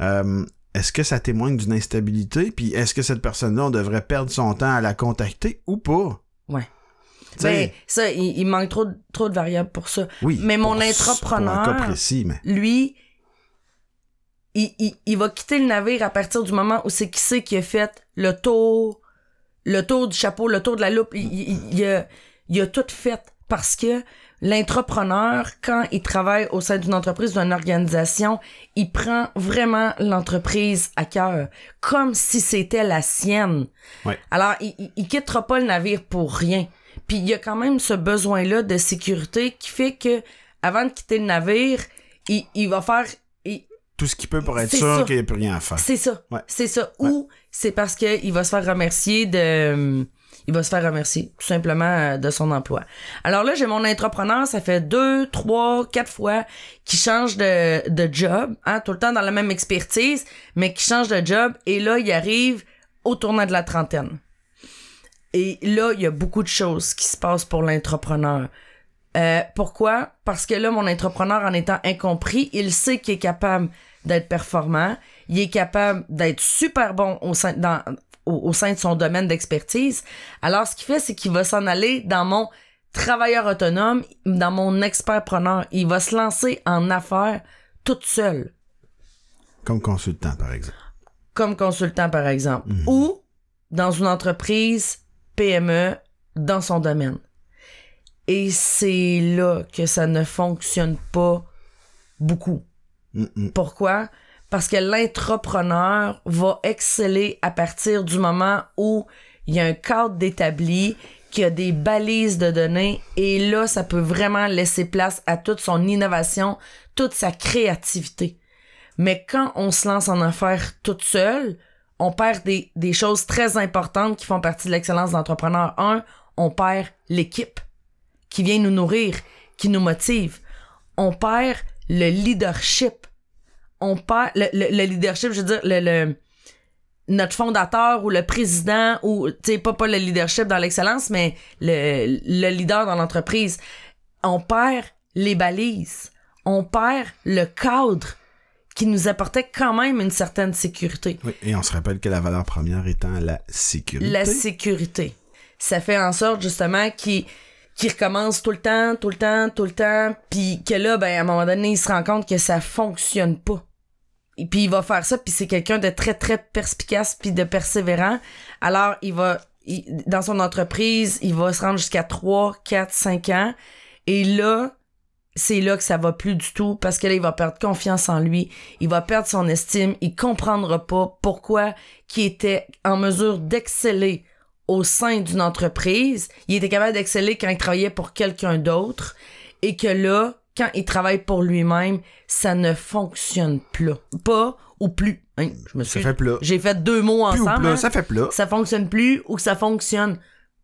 euh, est-ce que ça témoigne d'une instabilité? Puis est-ce que cette personne-là, on devrait perdre son temps à la contacter ou pas? Ouais. Ben, ça, il, manque trop, trop de variables pour ça. Oui. Mais mon entrepreneur, précis, mais... lui, il, il, va quitter le navire à partir du moment où c'est qui c'est qui a fait le tour, le tour du chapeau, le tour de la loupe. Il, il, a, il a tout fait parce que l'entrepreneur, quand il travaille au sein d'une entreprise, d'une organisation, il prend vraiment l'entreprise à cœur, comme si c'était la sienne. Alors, il, il, quittera pas le navire pour rien. Puis il y a quand même ce besoin-là de sécurité qui fait que, avant de quitter le navire, il, il va faire tout ce qu'il peut pour être sûr qu'il n'y a plus rien à faire. C'est ça. C'est ça. Ou c'est parce qu'il va se faire remercier de il va se faire remercier tout simplement euh, de son emploi. Alors là, j'ai mon entrepreneur, ça fait deux, trois, quatre fois qu'il change de, de job, hein, tout le temps dans la même expertise, mais qui change de job et là, il arrive au tournant de la trentaine. Et là, il y a beaucoup de choses qui se passent pour l'entrepreneur. Euh, pourquoi? Parce que là, mon entrepreneur, en étant incompris, il sait qu'il est capable d'être performant, il est capable d'être super bon au sein, dans, au, sein de son domaine d'expertise. Alors, ce qu'il fait, c'est qu'il va s'en aller dans mon travailleur autonome, dans mon expert-preneur. Il va se lancer en affaires toute seule. Comme consultant, par exemple. Comme consultant, par exemple. Mhm. Ou dans une entreprise PME dans son domaine. Et c'est là que ça ne fonctionne pas beaucoup. Pourquoi? Parce que l'entrepreneur va exceller à partir du moment où il y a un cadre d'établi, qu'il y a des balises de données, et là, ça peut vraiment laisser place à toute son innovation, toute sa créativité. Mais quand on se lance en affaires toute seule, on perd des, des choses très importantes qui font partie de l'excellence d'entrepreneur. Un, on perd l'équipe. qui vient nous nourrir, qui nous motive. On perd le leadership. On perd le, le- le leadership, je veux dire, le, le- notre fondateur ou le président ou, tu sais, pas, pas le leadership dans l'excellence, mais le, le leader dans l'entreprise. On perd les balises. On perd le cadre qui nous apportait quand même une certaine sécurité. Oui, et on se rappelle que la valeur première étant la sécurité. La sécurité. Ça fait en sorte justement qu'il qu'il recommence tout le temps, tout le temps, tout le temps, puis que là, ben, à un moment donné, il se rend compte que ça fonctionne pas. Puis il va faire ça, puis c'est quelqu'un de très, très perspicace, puis de persévérant. Alors, il va, dans son entreprise, il va se rendre jusqu'à 3, 4, 5 ans. Et là, c'est là que ça va plus du tout parce que là, il va perdre confiance en lui, il va perdre son estime, il comprendra pas pourquoi qui était en mesure d'exceller au sein d'une entreprise, il était capable d'exceller quand il travaillait pour quelqu'un d'autre et que là, quand il travaille pour lui-même, ça ne fonctionne plus. Pas ou plus. Hein, je me Ça suis... fait plat. J'ai fait deux mots Plus ou ensemble. plat, hein. ça fait plat. Ça fonctionne plus ou que ça fonctionne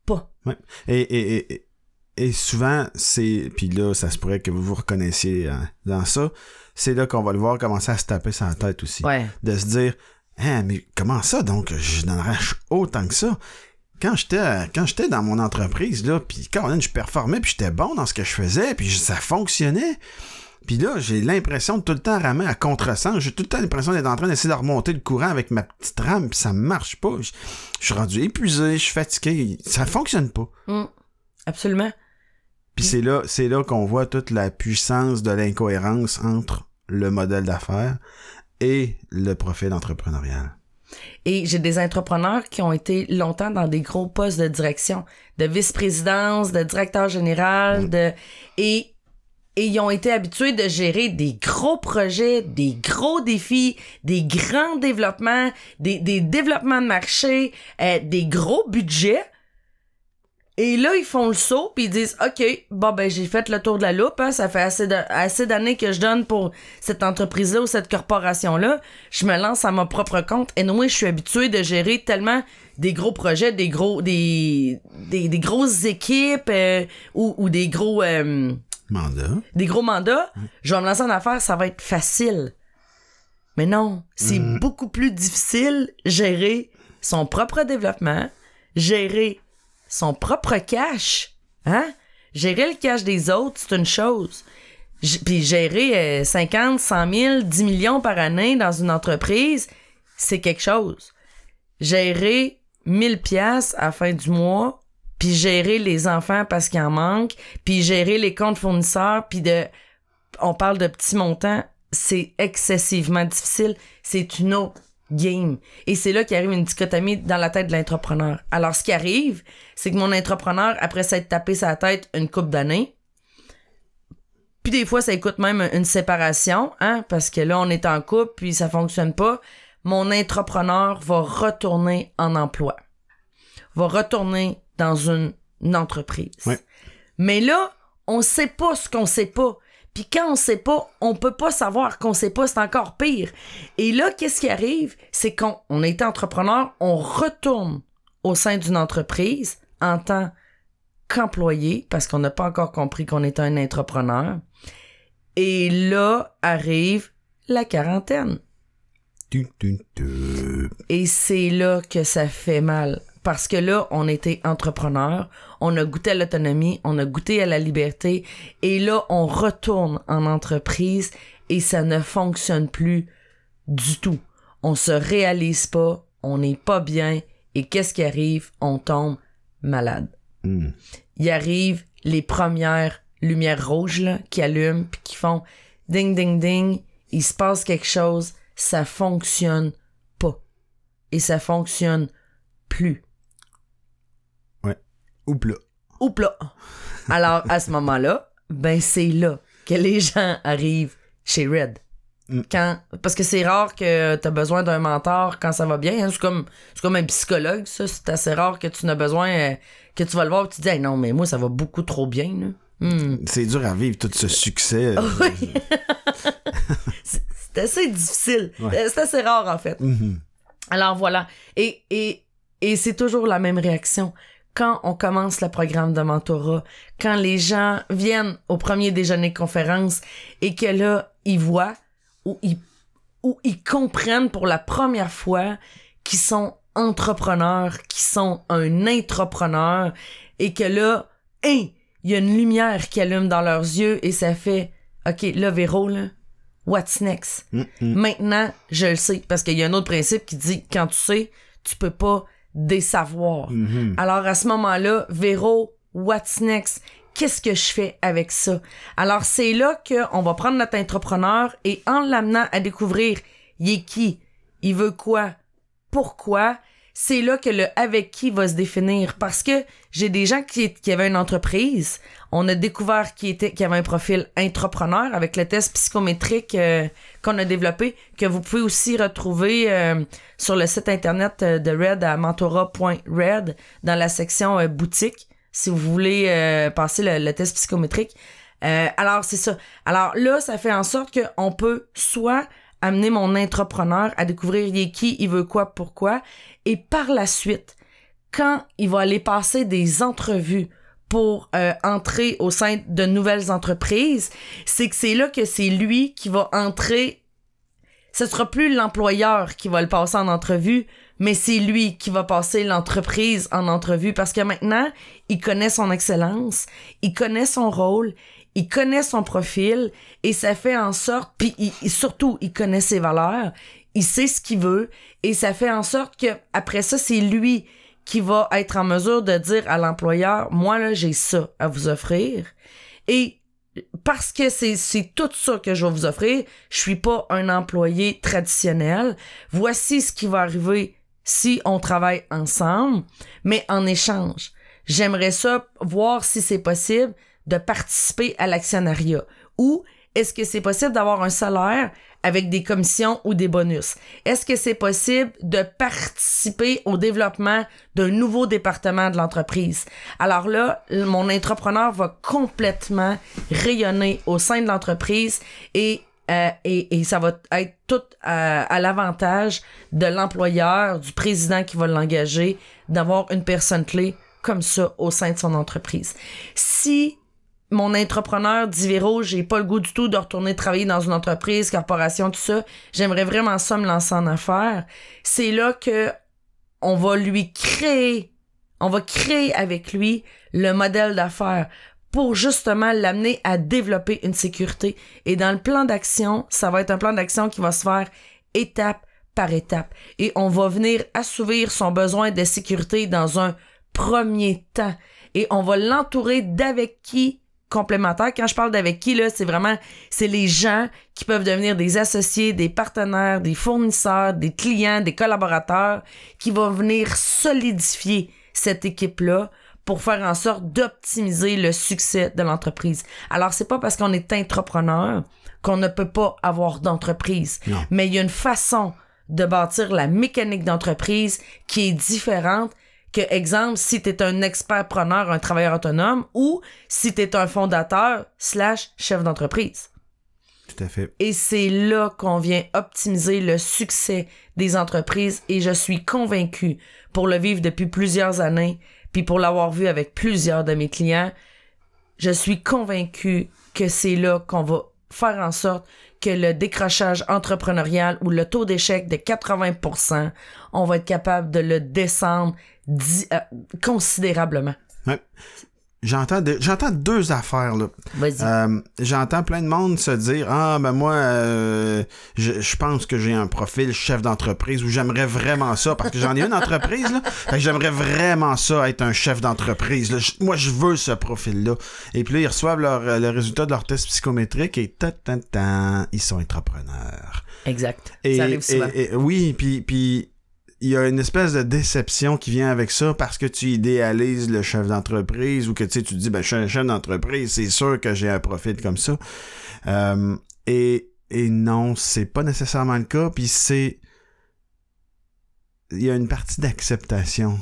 pas. Ouais. Et, et, et, et souvent, c'est. Puis là, ça se pourrait que vous vous reconnaissiez hein, dans ça. C'est là qu'on va le voir commencer à se taper la tête aussi. Ouais. De se dire Hein, mais comment ça donc je donnerais autant que ça? Quand j'étais quand j'étais dans mon entreprise, là, puis quand je performais, puis j'étais bon dans ce que je faisais, puis ça fonctionnait. Puis là, j'ai l'impression de tout le temps ramer à contresens. J'ai tout le temps l'impression d'être en train d'essayer de remonter le courant avec ma petite rame, puis ça marche pas. Je, je suis rendu épuisé, je suis fatigué. Ça fonctionne pas. Mm. Absolument. Puis c'est là, c'est là qu'on voit toute la puissance de l'incohérence entre le modèle d'affaires et le profil entrepreneurial. Et j'ai des entrepreneurs qui ont été longtemps dans des gros postes de direction, de vice-présidence, de directeur général, de et et ils ont été habitués de gérer des gros projets, des gros défis, des grands développements, des, des développements de marché, euh, des gros budgets. Et là, ils font le saut, puis ils disent, OK, bon, ben, j'ai fait le tour de la loupe, hein, ça fait assez de- assez d'années que je donne pour cette entreprise-là ou cette corporation-là. Je me lance à mon propre compte. Et moi, je suis habitué de gérer tellement des gros projets, des gros, des, des, des grosses équipes, euh, ou, ou des gros, euh, Mandat. des gros mandats. Je vais me lancer en affaires, ça va être facile. Mais non, c'est beaucoup plus difficile gérer son propre développement, gérer son propre cash, hein? Gérer le cash des autres, c'est une chose. Puis gérer euh, 50, 100 000, 10 millions par année dans une entreprise, c'est quelque chose. Gérer 1000 pièces à la fin du mois, puis gérer les enfants parce qu'il en manque, puis gérer les comptes fournisseurs, puis de... On parle de petits montants, c'est excessivement difficile. C'est une autre game. Et c'est là qu'arrive une dichotomie dans la tête de l'entrepreneur. Alors, ce qui arrive, c'est que mon entrepreneur, après s'être tapé sa tête une coupe d'années, puis des fois, ça coûte même une séparation, hein, parce que là, on est en couple, puis ça fonctionne pas. Mon entrepreneur va retourner en emploi. Va retourner dans une, une entreprise. Ouais. Mais là, on sait pas ce qu'on sait pas. Puis quand on sait pas, on peut pas savoir qu'on sait pas, c'est encore pire. Et là, qu'est-ce qui arrive? C'est qu'on on est entrepreneur, on retourne au sein d'une entreprise en tant qu'employé, parce qu'on n'a pas encore compris qu'on est un entrepreneur. Et là arrive la quarantaine. Et c'est là que ça fait mal. Parce que là, on était entrepreneur, on a goûté à l'autonomie, on a goûté à la liberté, et là, on retourne en entreprise et ça ne fonctionne plus du tout. On se réalise pas, on n'est pas bien, et qu'est-ce qui arrive? On tombe malade. Hmm. Il arrive les premières lumières rouges là, qui allument puis qui font ding ding ding, il se passe quelque chose, ça fonctionne pas. Et ça fonctionne plus. Ou plat. Ou plat. Alors, à ce moment-là, ben c'est là que les gens arrivent chez Red. Mm. Quand, parce que c'est rare que tu as besoin d'un mentor quand ça va bien. hein. C'est comme, c'est comme un psychologue, ça. C'est assez rare que tu n'as besoin, euh, que tu vas le voir et tu te dis, Hey, non, mais moi, ça va beaucoup trop bien. Hmm. C'est dur à vivre tout ce succès. euh, Oui. [laughs] c'est assez difficile. Ouais. Euh, C'est assez rare, en fait. mhm. Alors voilà. Et, et, et c'est toujours la même réaction. Quand on commence le programme de mentorat, quand les gens viennent au premier déjeuner de conférence et que là, ils voient ou ils, ou ils comprennent pour la première fois qu'ils sont entrepreneurs, qu'ils sont un intrapreneur et que là, hein, il y a une lumière qui allume dans leurs yeux et ça fait, OK, là, Véro, là, what's next? Mm, mm. Maintenant, je le sais parce qu'il y a un autre principe qui dit, quand tu sais, tu peux pas désavoir. Mhm. Alors à ce moment-là, Véro, what's next? Qu'est-ce que je fais avec ça? Alors c'est là qu'on va prendre notre entrepreneur et en l'amenant à découvrir il est qui, il veut quoi, pourquoi, c'est là que le avec qui va se définir parce que j'ai des gens qui, qui avaient une entreprise, on a découvert qui était qui avait un profil entrepreneur avec le test psychométrique euh, qu'on a développé que vous pouvez aussi retrouver euh, sur le site internet euh, de Red à mentora.red dans la section boutique si vous voulez passer le, le test psychométrique. Alors c'est ça. Alors là, ça fait en sorte qu'on peut soit amener mon entrepreneur à découvrir qui, il veut quoi, pourquoi, et par la suite, quand il va aller passer des entrevues pour euh, entrer au sein de nouvelles entreprises, c'est que c'est là que c'est lui qui va entrer. Ce sera plus l'employeur qui va le passer en entrevue, mais c'est lui qui va passer l'entreprise en entrevue parce que maintenant, il connaît son excellence, il connaît son rôle, il connaît son profil et ça fait en sorte, puis surtout, il connaît ses valeurs, il sait ce qu'il veut et ça fait en sorte que après ça, c'est lui qui va être en mesure de dire à l'employeur, moi là, j'ai ça à vous offrir et parce que c'est c'est tout ça que je vais vous offrir, je suis pas un employé traditionnel. Voici ce qui va arriver si on travaille ensemble, mais en échange. J'aimerais ça voir si c'est possible de participer à l'actionnariat? Ou est-ce que c'est possible d'avoir un salaire avec des commissions ou des bonus? Est-ce que c'est possible de participer au développement d'un nouveau département de l'entreprise? Alors là, mon entrepreneur va complètement rayonner au sein de l'entreprise et euh, et, et ça va être tout à, à l'avantage de l'employeur, du président qui va l'engager, d'avoir une personne clé comme ça au sein de son entreprise. Si mon entrepreneur dit j'ai pas le goût du tout de retourner travailler dans une entreprise, corporation, tout ça, j'aimerais vraiment ça me lancer en affaires, c'est là que on va lui créer, on va créer avec lui le modèle d'affaires pour justement l'amener à développer une sécurité. Et dans le plan d'action, ça va être un plan d'action qui va se faire étape par étape. Et on va venir assouvir son besoin de sécurité dans un premier temps. Et on va l'entourer d'avec qui? Complémentaires. Quand je parle d'avec qui, là, c'est vraiment, c'est les gens qui peuvent devenir des associés, des partenaires, des fournisseurs, des clients, des collaborateurs, qui vont venir solidifier cette équipe-là pour faire en sorte d'optimiser le succès de l'entreprise. Alors, c'est pas parce qu'on est entrepreneur qu'on ne peut pas avoir d'entreprise. Mais il y a une façon de bâtir la mécanique d'entreprise qui est différente que, exemple, si tu es un expert-preneur, un travailleur autonome, ou si tu es un fondateur slash chef d'entreprise. Tout à fait. Et c'est là qu'on vient optimiser le succès des entreprises et je suis convaincu pour le vivre depuis plusieurs années, puis pour l'avoir vu avec plusieurs de mes clients, je suis convaincu que c'est là qu'on va faire en sorte que le décrochage entrepreneurial ou le taux d'échec de 80%, on va être capable de le descendre euh, considérablement. J'entends de- j'entends deux affaires là. Vas-y. Euh, J'entends plein de monde se dire ah ben moi euh, je, je pense que j'ai un profil chef d'entreprise ou j'aimerais vraiment ça parce que j'en ai une entreprise là. Fait que j'aimerais vraiment ça être un chef d'entreprise. là. Moi je veux ce profil là. Et puis là ils reçoivent leur, euh, le résultat de leur test psychométrique et ta, ta, ta, ils sont entrepreneurs. exact. Et, Ça arrive souvent. et- et- oui, puis puis il y a une espèce de déception qui vient avec ça parce que tu idéalises le chef d'entreprise ou que tu sais, tu te dis ben je suis un chef d'entreprise, c'est sûr que j'ai un profil comme ça. Euh, et et non, c'est pas nécessairement le cas, puis c'est il y a une partie d'acceptation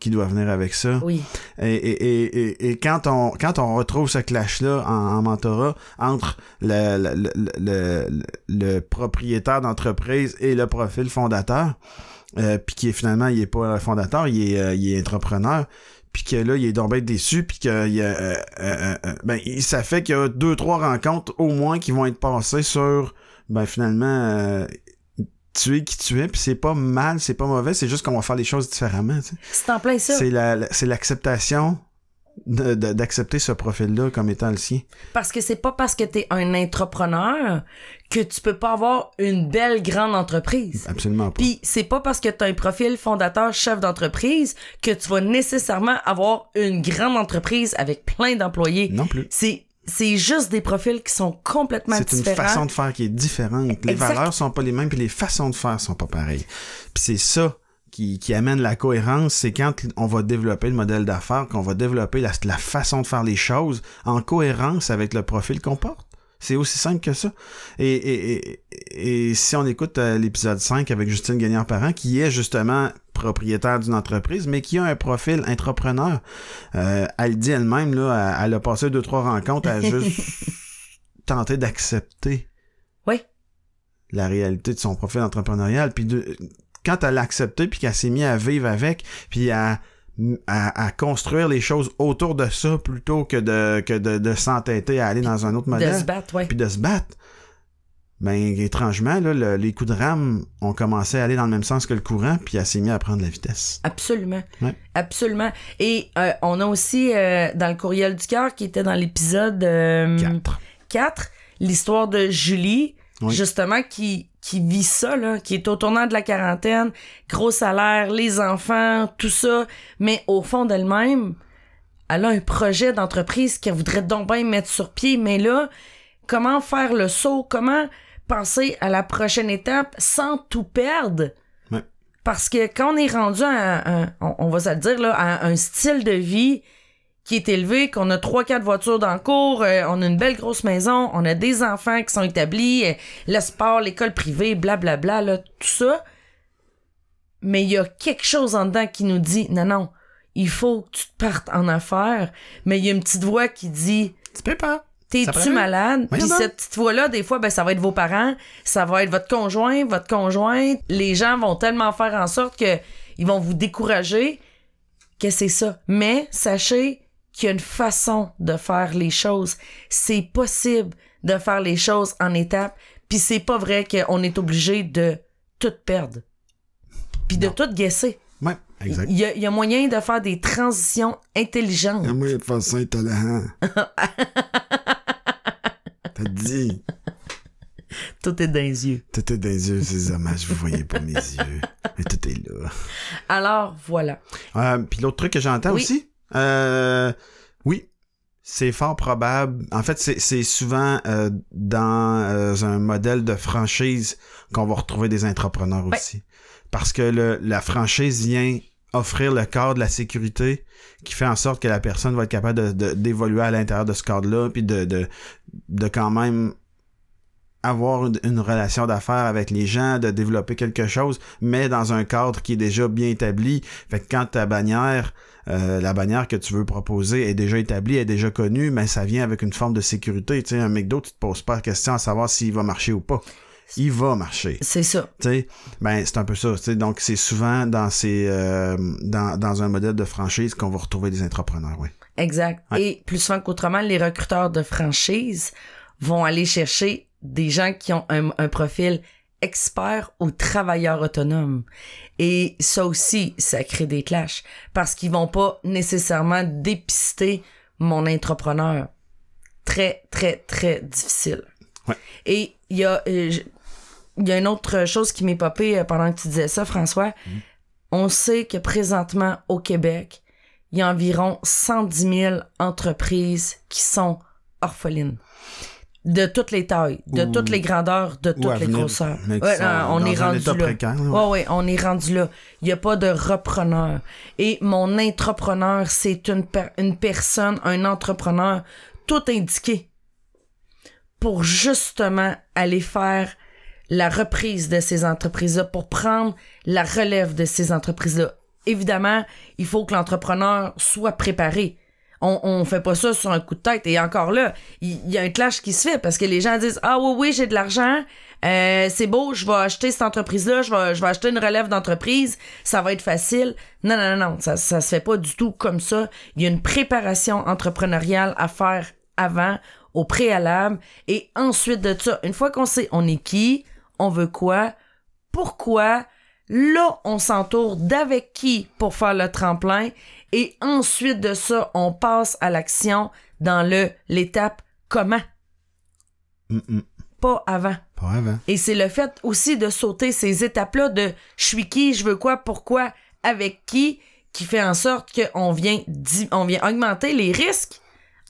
qui doit venir avec ça. oui. Et, et, et, et, et quand on quand on retrouve ce clash-là en, en mentorat entre le, le, le, le, le propriétaire d'entreprise et le profil fondateur, euh, puis qui est finalement il est pas fondateur, il est, euh, il est entrepreneur, puis que là, il est donc bien déçu, puis que il a, euh, euh, euh, ben, il- ça fait qu'il y a deux, trois rencontres au moins qui vont être passées sur, ben, finalement, euh, tu es qui tu es, puis c'est pas mal, c'est pas mauvais, c'est juste qu'on va faire les choses différemment, tu sais. C'est en plein ça. C'est la, la- d'accepter ce profil-là comme étant le sien. Parce que c'est pas parce que t'es un entrepreneur que tu peux pas avoir une belle grande entreprise. Absolument pas. Puis c'est pas parce que t'as un profil fondateur chef d'entreprise que tu vas nécessairement avoir une grande entreprise avec plein d'employés. non plus. C'est c'est juste des profils qui sont complètement C'est une différents. façon de faire qui est différente. Les Exact. valeurs sont pas les mêmes, puis les façons de faire sont pas pareilles. Puis c'est ça qui, qui amène la cohérence, c'est quand on va développer le modèle d'affaires, qu'on va développer la, la façon de faire les choses en cohérence avec le profil qu'on porte. C'est aussi simple que ça. Et, et, et, et si on écoute euh, l'épisode 5 avec Justine Gagnard-Parent, qui est justement propriétaire d'une entreprise, mais qui a un profil entrepreneur, euh, elle dit elle-même, là, elle, elle a passé deux, trois rencontres à juste [laughs] tenter d'accepter Oui. la réalité de son profil entrepreneurial. Puis de, quand elle l'a accepté, puis qu'elle s'est mise à vivre avec, puis à, à, à construire les choses autour de ça plutôt que de, que de, de s'entêter à aller dans un autre de modèle, se battre, ouais. puis de se battre. Ben, étrangement, là, le- les coups de rame ont commencé à aller dans le même sens que le courant, puis elle s'est mise à prendre la vitesse. Absolument. Ouais. Absolument. Et euh, on a aussi euh, dans le courriel du cœur qui était dans l'épisode euh, Quatre. 4, l'histoire de Julie, Oui. justement, qui, qui vit ça, là, qui est au tournant de la quarantaine, gros salaire, les enfants, tout ça, mais au fond d'elle-même, elle a un projet d'entreprise qu'elle voudrait donc bien mettre sur pied, mais là, comment faire le saut, comment penser à la prochaine étape sans tout perdre? Ouais. Parce que quand on est rendu à, un- on, on va se le dire, là, à un style de vie qui est élevé, qu'on a trois, quatre voitures dans le cours, euh, on a une belle grosse maison, on a des enfants qui sont établis, euh, le sport, l'école privée, blablabla, là, tout ça. Mais il y a quelque chose en dedans qui nous dit, non, non, il faut que tu te partes en affaires. Mais il y a une petite voix qui dit, Tu peux pas. T'es-tu malade? Puis cette petite voix-là, des fois, ben, ça va être vos parents, ça va être votre conjoint, votre conjointe. Les gens vont tellement faire en sorte que ils vont vous décourager que c'est ça. Mais sachez qu'il y a une façon de faire les choses. C'est possible de faire les choses en étapes. Puis c'est pas vrai qu'on est obligé de tout perdre. Puis de tout guesser. Ouais, exact. Il y, a, il y a moyen de faire des transitions intelligentes. moi de faire ça intolérant. [laughs] T'as dit. Tout est dans les yeux. Tout est dans les yeux, ces hommages, vous voyez pas mes yeux. Mais tout est là. Alors, voilà. Euh, Puis l'autre truc que j'entends Oui. aussi, euh, oui, c'est fort probable. En fait, c'est souvent euh, dans euh, un modèle de franchise qu'on va retrouver des entrepreneurs Ouais. aussi. Parce que le, la franchise vient offrir le cadre, la sécurité, qui fait en sorte que la personne va être capable de- de- d'évoluer à l'intérieur de ce cadre-là, puis de, de, de quand même avoir une, une relation d'affaires avec les gens, de développer quelque chose, mais dans un cadre qui est déjà bien établi. Fait que quand ta bannière, euh, la bannière que tu veux proposer est déjà établie, est déjà connue, mais ça vient avec une forme de sécurité. Tu sais, un McDo, tu te poses pas la question à savoir s'il va marcher ou pas. Il va marcher. C'est ça. Tu sais, ben c'est un peu ça. tu sais. Donc c'est souvent dans ces euh, dans, dans un modèle de franchise qu'on va retrouver des entrepreneurs, oui. Exact. Ouais. Et plus souvent qu'autrement, les recruteurs de franchise vont aller chercher des gens qui ont un, un profil expert ou travailleur autonome. Et ça aussi, ça crée des clashs parce qu'ils vont pas nécessairement dépister mon entrepreneur. Très, très, très difficile. Ouais. Et il y a, euh, il y a une autre chose qui m'est popée euh, pendant que tu disais ça, François. On sait que présentement, au Québec, il y a environ 110 000 entreprises qui sont orphelines. De toutes les tailles, de Ou- toutes les grandeurs, de Ou toutes les venir, grosseurs. Ouais, on est rendu là. précaire. Ouais, ouais, on est rendu là. Il n'y a pas de repreneur. Et mon entrepreneur, c'est une, per- une personne, un entrepreneur, tout indiqué pour justement aller faire la reprise de ces entreprises-là, pour prendre la relève de ces entreprises-là. Évidemment, il faut que l'entrepreneur soit préparé. On, on fait pas ça sur un coup de tête. Et encore là, il y, a un clash qui se fait parce que les gens disent Ah oui, oui, j'ai de l'argent, euh, c'est beau, je vais acheter cette entreprise-là, je vais, je vais acheter une relève d'entreprise, ça va être facile. Non, non, non, ça, ça se fait pas du tout comme ça. Il y a une préparation entrepreneuriale à faire avant, au préalable, et ensuite de ça, une fois qu'on sait on est qui, on veut quoi, pourquoi, là, on s'entoure d'avec qui pour faire le tremplin, et ensuite de ça, on passe à l'action dans le l'étape comment? Mm, mm. Pas avant. Pas avant. Et c'est le fait aussi de sauter ces étapes-là de je suis qui, je veux quoi, pourquoi, avec qui, qui fait en sorte qu'on vient, on vient augmenter les risques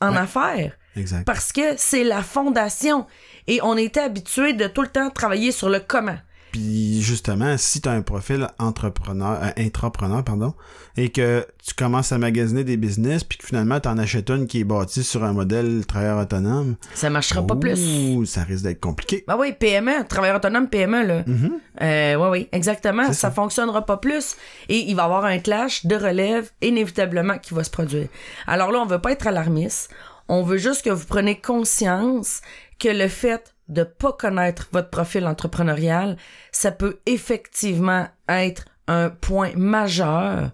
en Ouais. affaires. Exact. Parce que c'est la fondation. Et on était habitué de tout le temps travailler sur le comment. Puis justement, si tu as un profil entrepreneur, euh, intrapreneur, pardon, et que tu commences à magasiner des business, puis que finalement tu en achètes une qui est bâtie sur un modèle travailleur autonome, Ça marchera pas plus. ouh, ça risque d'être compliqué. Ben oui, PME, travailleur autonome PME, là. Mhm. Euh, oui, oui, exactement. Ça, ça. fonctionnera pas plus. Et il va y avoir un clash de relève, inévitablement, qui va se produire. Alors là, on veut pas être alarmiste. On veut juste que vous preniez conscience que le fait de pas connaître votre profil entrepreneurial, ça peut effectivement être un point majeur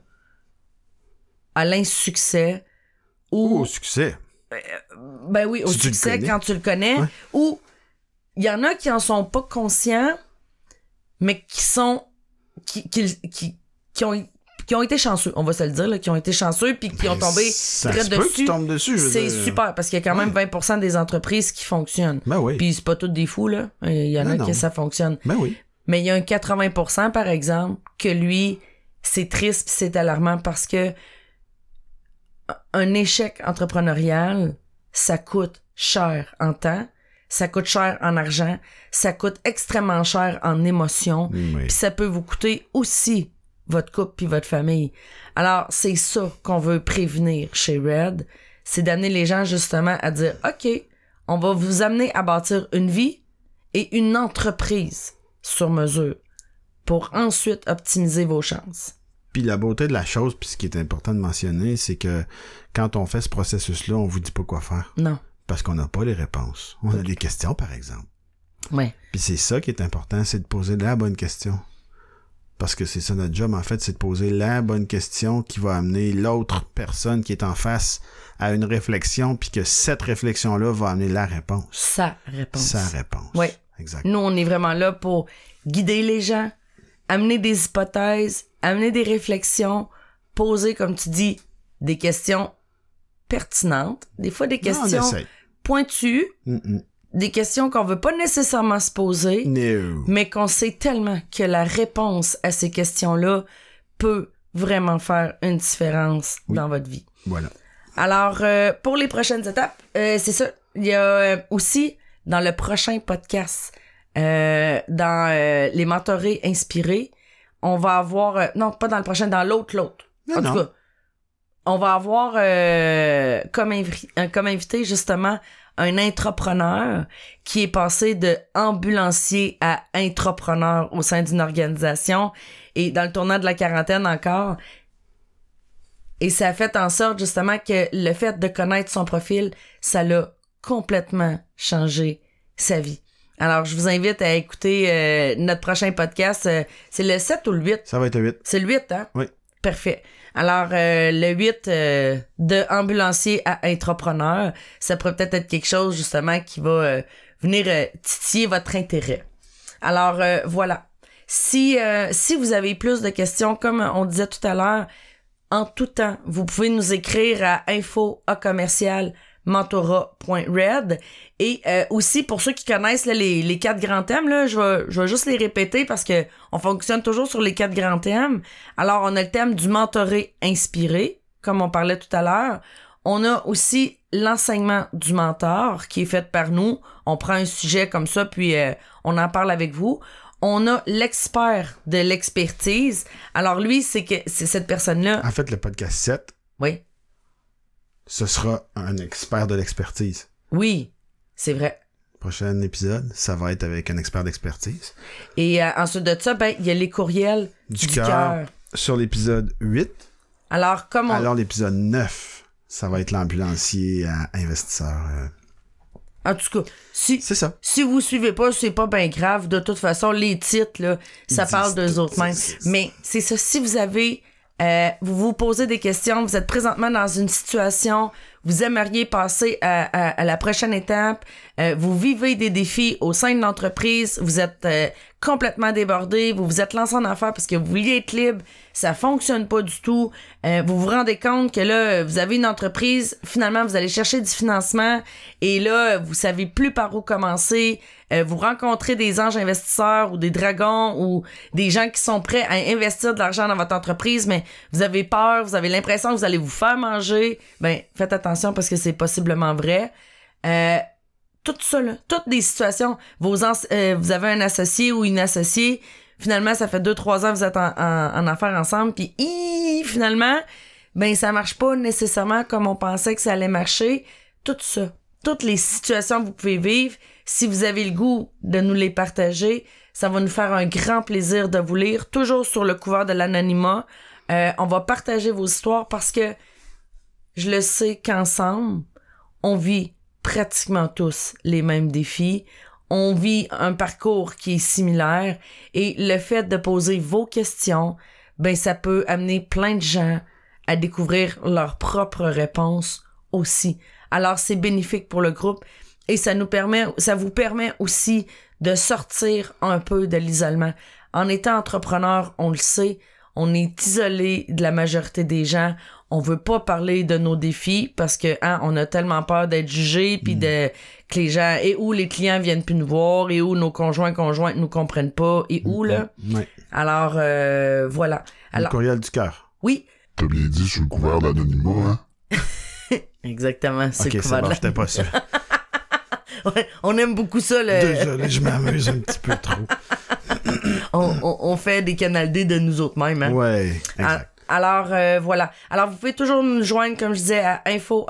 à l'insuccès ou au succès. ben oui, au Si succès quand tu le connais. Ouais. Ou il y en a qui en sont pas conscients, mais qui sont qui, qui, qui, qui ont qui ont été chanceux, on va se le dire, là, qui ont été chanceux puis qui ont Ben, tombé très dessus. dessus. C'est super parce qu'il y a quand même 20% des entreprises qui fonctionnent. Ben oui. Puis c'est pas toutes des fous là, il y en Non, a qui ça fonctionne. Ben oui. Mais il y a un 80% par exemple que lui c'est triste c'est alarmant parce que un échec entrepreneurial, ça coûte cher en temps, ça coûte cher en argent, ça coûte extrêmement cher en émotion, Oui. puis ça peut vous coûter aussi votre couple puis votre famille. Alors, c'est ça qu'on veut prévenir chez Red, c'est d'amener les gens justement à dire OK, on va vous amener à bâtir une vie et une entreprise sur mesure pour ensuite optimiser vos chances. Puis la beauté de la chose, puis ce qui est important de mentionner, c'est que quand on fait ce processus-là, on vous dit pas quoi faire. Non. Parce qu'on n'a pas les réponses. On a des questions, par exemple. Ouais. Puis c'est ça qui est important, c'est de poser la bonne question. Parce que c'est ça notre job, en fait, c'est de poser la bonne question qui va amener l'autre personne qui est en face à une réflexion, puis que cette réflexion-là va amener la réponse. Sa réponse. Sa réponse. Ouais. Exact. Nous, on est vraiment là pour guider les gens, amener des hypothèses, amener des réflexions, poser, comme tu dis, des questions pertinentes, des fois des questions pointues. Des questions qu'on veut pas nécessairement se poser, No. mais qu'on sait tellement que la réponse à ces questions-là peut vraiment faire une différence Oui. dans votre vie. Voilà. Alors, euh, pour les prochaines étapes, euh, c'est ça. Il y a euh, aussi dans le prochain podcast, euh, dans les mentorés inspirés, on va avoir... non, pas dans le prochain, dans l'autre, l'autre. En non. tout cas, on va avoir comme, invi- comme invité justement un intrapreneur qui est passé de ambulancier à intrapreneur au sein d'une organisation et dans le tournant de la quarantaine encore. Et ça a fait en sorte justement que le fait de connaître son profil, ça l'a complètement changé sa vie. Alors, je vous invite à écouter euh, notre prochain podcast. euh, c'est le 7 ou le 8? Ça va être 8. C'est le 8, hein? Oui. Parfait. Alors, euh, le 8 euh, de ambulancier à intrapreneur, ça pourrait peut-être être quelque chose justement qui va euh, venir titiller votre intérêt. Alors, voilà. Si, si vous avez plus de questions, comme on disait tout à l'heure, en tout temps, vous pouvez nous écrire à info mentorat.red et euh, aussi pour ceux qui connaissent là, les, les quatre grands thèmes là, je vais je vais juste les répéter parce que on fonctionne toujours sur les quatre grands thèmes. Alors on a le thème du mentoré inspiré comme on parlait tout à l'heure. On a aussi l'enseignement du mentor qui est fait par nous. On prend un sujet comme ça puis euh, on en parle avec vous. On a l'expert de l'expertise. Alors lui, c'est que c'est cette personne-là. En fait, le podcast 7, Oui. Ce sera un expert de l'expertise. Oui, c'est vrai. Prochain épisode, ça va être avec un expert d'expertise. Et euh, ensuite de ça, ben, il y a les courriels Du, du cœur sur l'épisode 8. Alors, comme on... Alors, l'épisode 9, ça va être l'ambulancier à investisseur. euh, En tout cas, si, C'est ça. si vous suivez pas, c'est pas bien grave. De toute façon, les titres, là, ça Ils parle d'eux autres mêmes. Mais c'est ça, si vous avez, euh, vous vous posez des questions, vous êtes présentement dans une situation, vous aimeriez passer à, à- à la prochaine étape, euh, vous vivez des défis au sein de l'entreprise, vous êtes euh, complètement débordé, vous vous êtes lancé en affaires parce que vous vouliez être libre, ça fonctionne pas du tout, euh, vous vous rendez compte que là, vous avez une entreprise, finalement, vous allez chercher du financement et là, vous savez plus par où commencer, euh, vous rencontrez des anges investisseurs ou des dragons ou des gens qui sont prêts à investir de l'argent dans votre entreprise, mais vous avez peur, vous avez l'impression que vous allez vous faire manger, ben faites attention parce que c'est possiblement vrai. Euh, tout ça, là, toutes des situations, vous avez un associé ou une associée, finalement, ça fait deux, trois ans que vous êtes en, en, affaires ensemble, puis finalement, ben ça marche pas nécessairement comme on pensait que ça allait marcher. Tout ça, toutes les situations que vous pouvez vivre, si vous avez le goût de nous les partager, ça va nous faire un grand plaisir de vous lire, toujours sur le couvert de l'anonymat. Euh, on va partager vos histoires parce que je le sais qu'ensemble, on vit pratiquement tous les mêmes défis. On vit un parcours qui est similaire et le fait de poser vos questions, ben ça peut amener plein de gens à découvrir leurs propres réponses aussi. Alors c'est bénéfique pour le groupe et ça nous permet ça vous permet aussi de sortir un peu de l'isolement. En étant entrepreneur, on le sait, on est isolé de la majorité des gens. On veut pas parler de nos défis parce que hein, on a tellement peur d'être jugé puis de que les gens et où les clients viennent plus nous voir et où nos conjoints conjointes nous comprennent pas et où là. Ouais. Alors euh, voilà. Le courriel du cœur. oui, T'as bien dit sur le couvert d'anonymat, hein? [laughs] exactement, c'est Ok, le ça couvert de j'étais pas sûr. [laughs] Ouais, on aime beaucoup ça le Désolé, je m'amuse un petit peu trop. [laughs] on, on, on fait des canal D de nous autres mêmes hein. Ouais, Ah, exact. Alors euh, voilà. Alors vous pouvez toujours nous joindre comme je disais à info.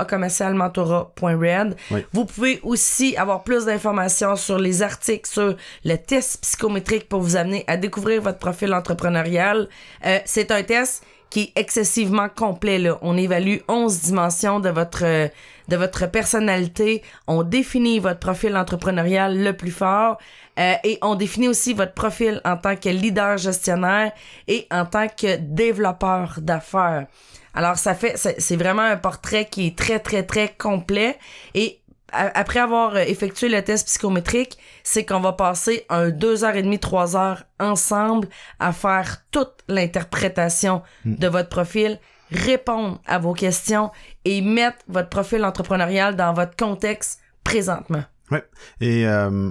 Oui. Vous pouvez aussi avoir plus d'informations sur les articles sur le test psychométrique pour vous amener à découvrir votre profil entrepreneurial. Euh, c'est un test qui est excessivement complet là. On évalue 11 dimensions de votre euh, de votre personnalité, on définit votre profil entrepreneurial le plus fort euh, et on définit aussi votre profil en tant que leader gestionnaire et en tant que développeur d'affaires. Alors ça fait c'est vraiment un portrait qui est très très très complet et après avoir effectué le test psychométrique, c'est qu'on va passer un deux heures et demie, trois heures ensemble à faire toute l'interprétation de votre profil, répondre à vos questions et mettre votre profil entrepreneurial dans votre contexte présentement. Ouais. Et euh,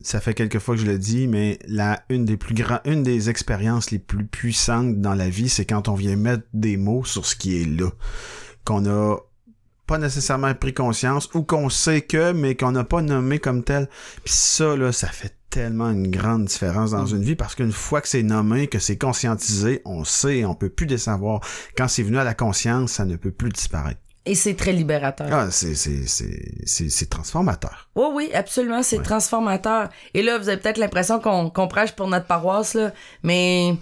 ça fait quelques fois que je le dis, mais la une des plus grands, une des expériences les plus puissantes dans la vie, c'est quand on vient mettre des mots sur ce qui est là, qu'on a pas nécessairement pris conscience ou qu'on sait que, mais qu'on n'a pas nommé comme tel. Puis ça, là, ça fait tellement une grande différence dans une vie parce qu'une fois que c'est nommé, que c'est conscientisé, on sait, on peut plus désavoir. Quand c'est venu à la conscience, ça ne peut plus disparaître. Et c'est très libérateur. Ah, c'est, c'est, c'est, c'est, c'est transformateur. Oui, oui, absolument, c'est transformateur. Et là, vous avez peut-être l'impression qu'on qu'on prêche pour notre paroisse, là, mais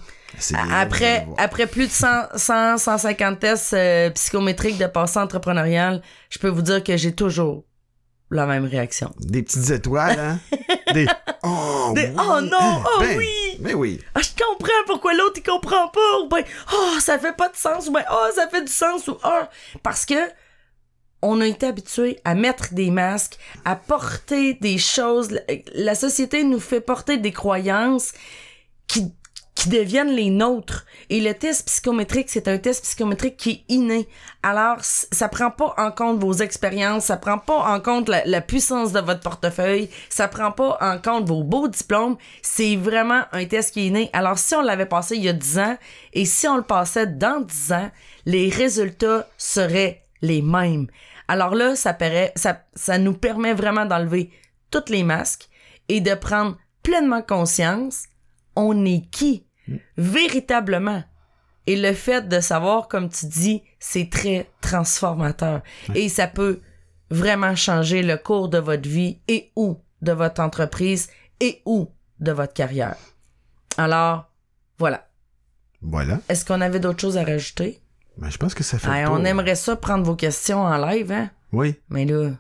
après, après plus de 100, 100 150 tests euh, psychométriques de passé entrepreneurial, je peux vous dire que j'ai toujours la même réaction. Des petites étoiles, hein? [laughs] Des. Oh, Des, oui. oh non, oh Ben, oui! Mais oui. Ah, je comprends pourquoi l'autre il comprend pas. Ou ben, oh, ça fait pas de sens. Ou ben, oh, ça fait du sens. Ou oh. Parce que on a été habitué à mettre des masques, à porter des choses. La- La société nous fait porter des croyances qui qui deviennent les nôtres. Et le test psychométrique, c'est un test psychométrique qui est inné. Alors, ça prend pas en compte vos expériences, ça prend pas en compte la, puissance de votre portefeuille, ça prend pas en compte vos beaux diplômes. C'est vraiment un test qui est inné. Alors, si on l'avait passé il y a 10 ans, et si on le passait dans 10 ans, les résultats seraient les mêmes. Alors là, ça, ça, ça nous permet vraiment d'enlever tous les masques et de prendre pleinement conscience on est qui? Véritablement. Et le fait de savoir, comme tu dis, c'est très transformateur. Et ça peut vraiment changer le cours de votre vie et ou de votre entreprise et ou de votre carrière. Alors, voilà. Voilà. Est-ce qu'on avait d'autres choses à rajouter? Ben, je pense que ça fait. Ah, on aimerait ça prendre vos questions en live, hein? Oui. Mais là,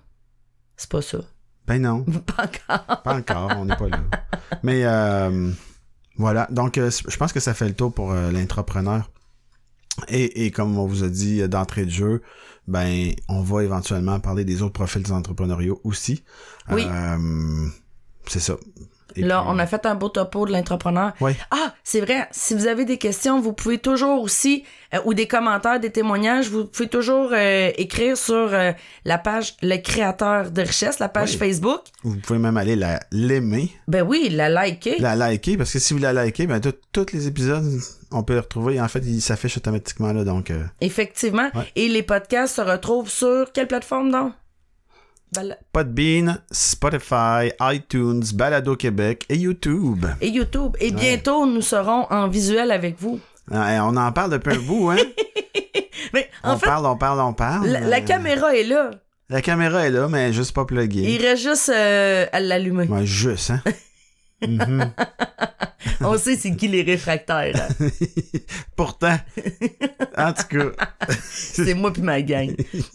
c'est pas ça. Ben non, [laughs] Pas encore. pas encore, on n'est pas là. Mais euh, voilà, donc euh, je pense que ça fait le tour pour euh, l'entrepreneur. Et, et comme on vous a dit euh, d'entrée de jeu, ben on va éventuellement parler des autres profils entrepreneuriaux aussi. Oui. Euh, c'est ça. Et Là, puis, on a fait un beau topo de l'entrepreneur. Ouais. Ah, c'est vrai. Si vous avez des questions, vous pouvez toujours aussi, euh, ou des commentaires, des témoignages, vous pouvez toujours euh, écrire sur euh, la page Le Créateur de Richesse, la page. Facebook. Vous pouvez même aller la l'aimer, Ben oui, la liker. la liker, parce que si vous la likez, ben tous les épisodes, on peut les retrouver. En fait, ils s'affichent automatiquement là, donc euh, Effectivement. Ouais. Et les podcasts se retrouvent sur quelle plateforme donc? Podbean, Spotify, iTunes, Balado Québec et YouTube. Et YouTube. Et bientôt, nous serons en visuel avec vous. On en parle depuis un bout, hein? [laughs] Mais en on fait, parle, on parle, on parle. la, caméra est là. La caméra est là, mais juste pas pluguée. Il reste juste euh, à l'allumer. Ouais, juste, hein? [laughs] Mhm. [laughs] On sait c'est qui les réfractaires. hein. [laughs] Pourtant, en tout cas, [laughs] c'est moi puis ma gang.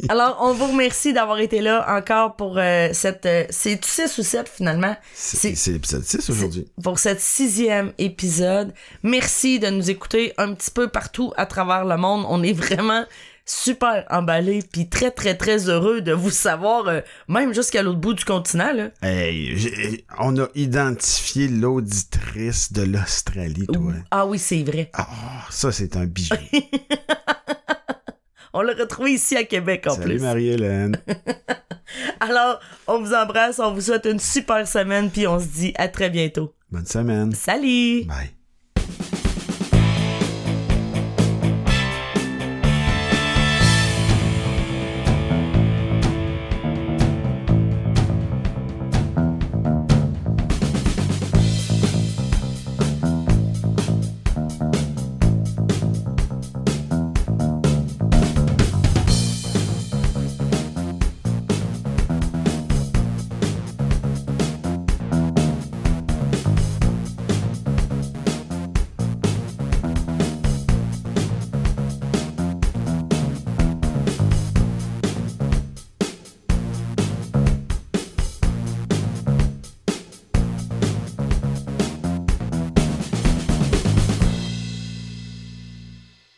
Alors, on vous remercie d'avoir été là encore pour euh, cette... euh, c'est 6 ou 7 finalement? c'est c'est l'épisode 6 aujourd'hui. Pour cette sixième épisode. Merci de nous écouter un petit peu partout à travers le monde. On est vraiment super emballés puis très très très heureux de vous savoir euh, même jusqu'à l'autre bout du continent là. Hey, on a identifié l'auditrice de l'Australie, toi. Ah oui, c'est vrai. Ah, ça, c'est un bijou. [laughs] On l'a retrouvé ici à Québec en Salut plus. Marie-Hélène. [laughs] Alors, on vous embrasse, on vous souhaite une super semaine puis on se dit à très bientôt. Bonne semaine. Salut! Bye.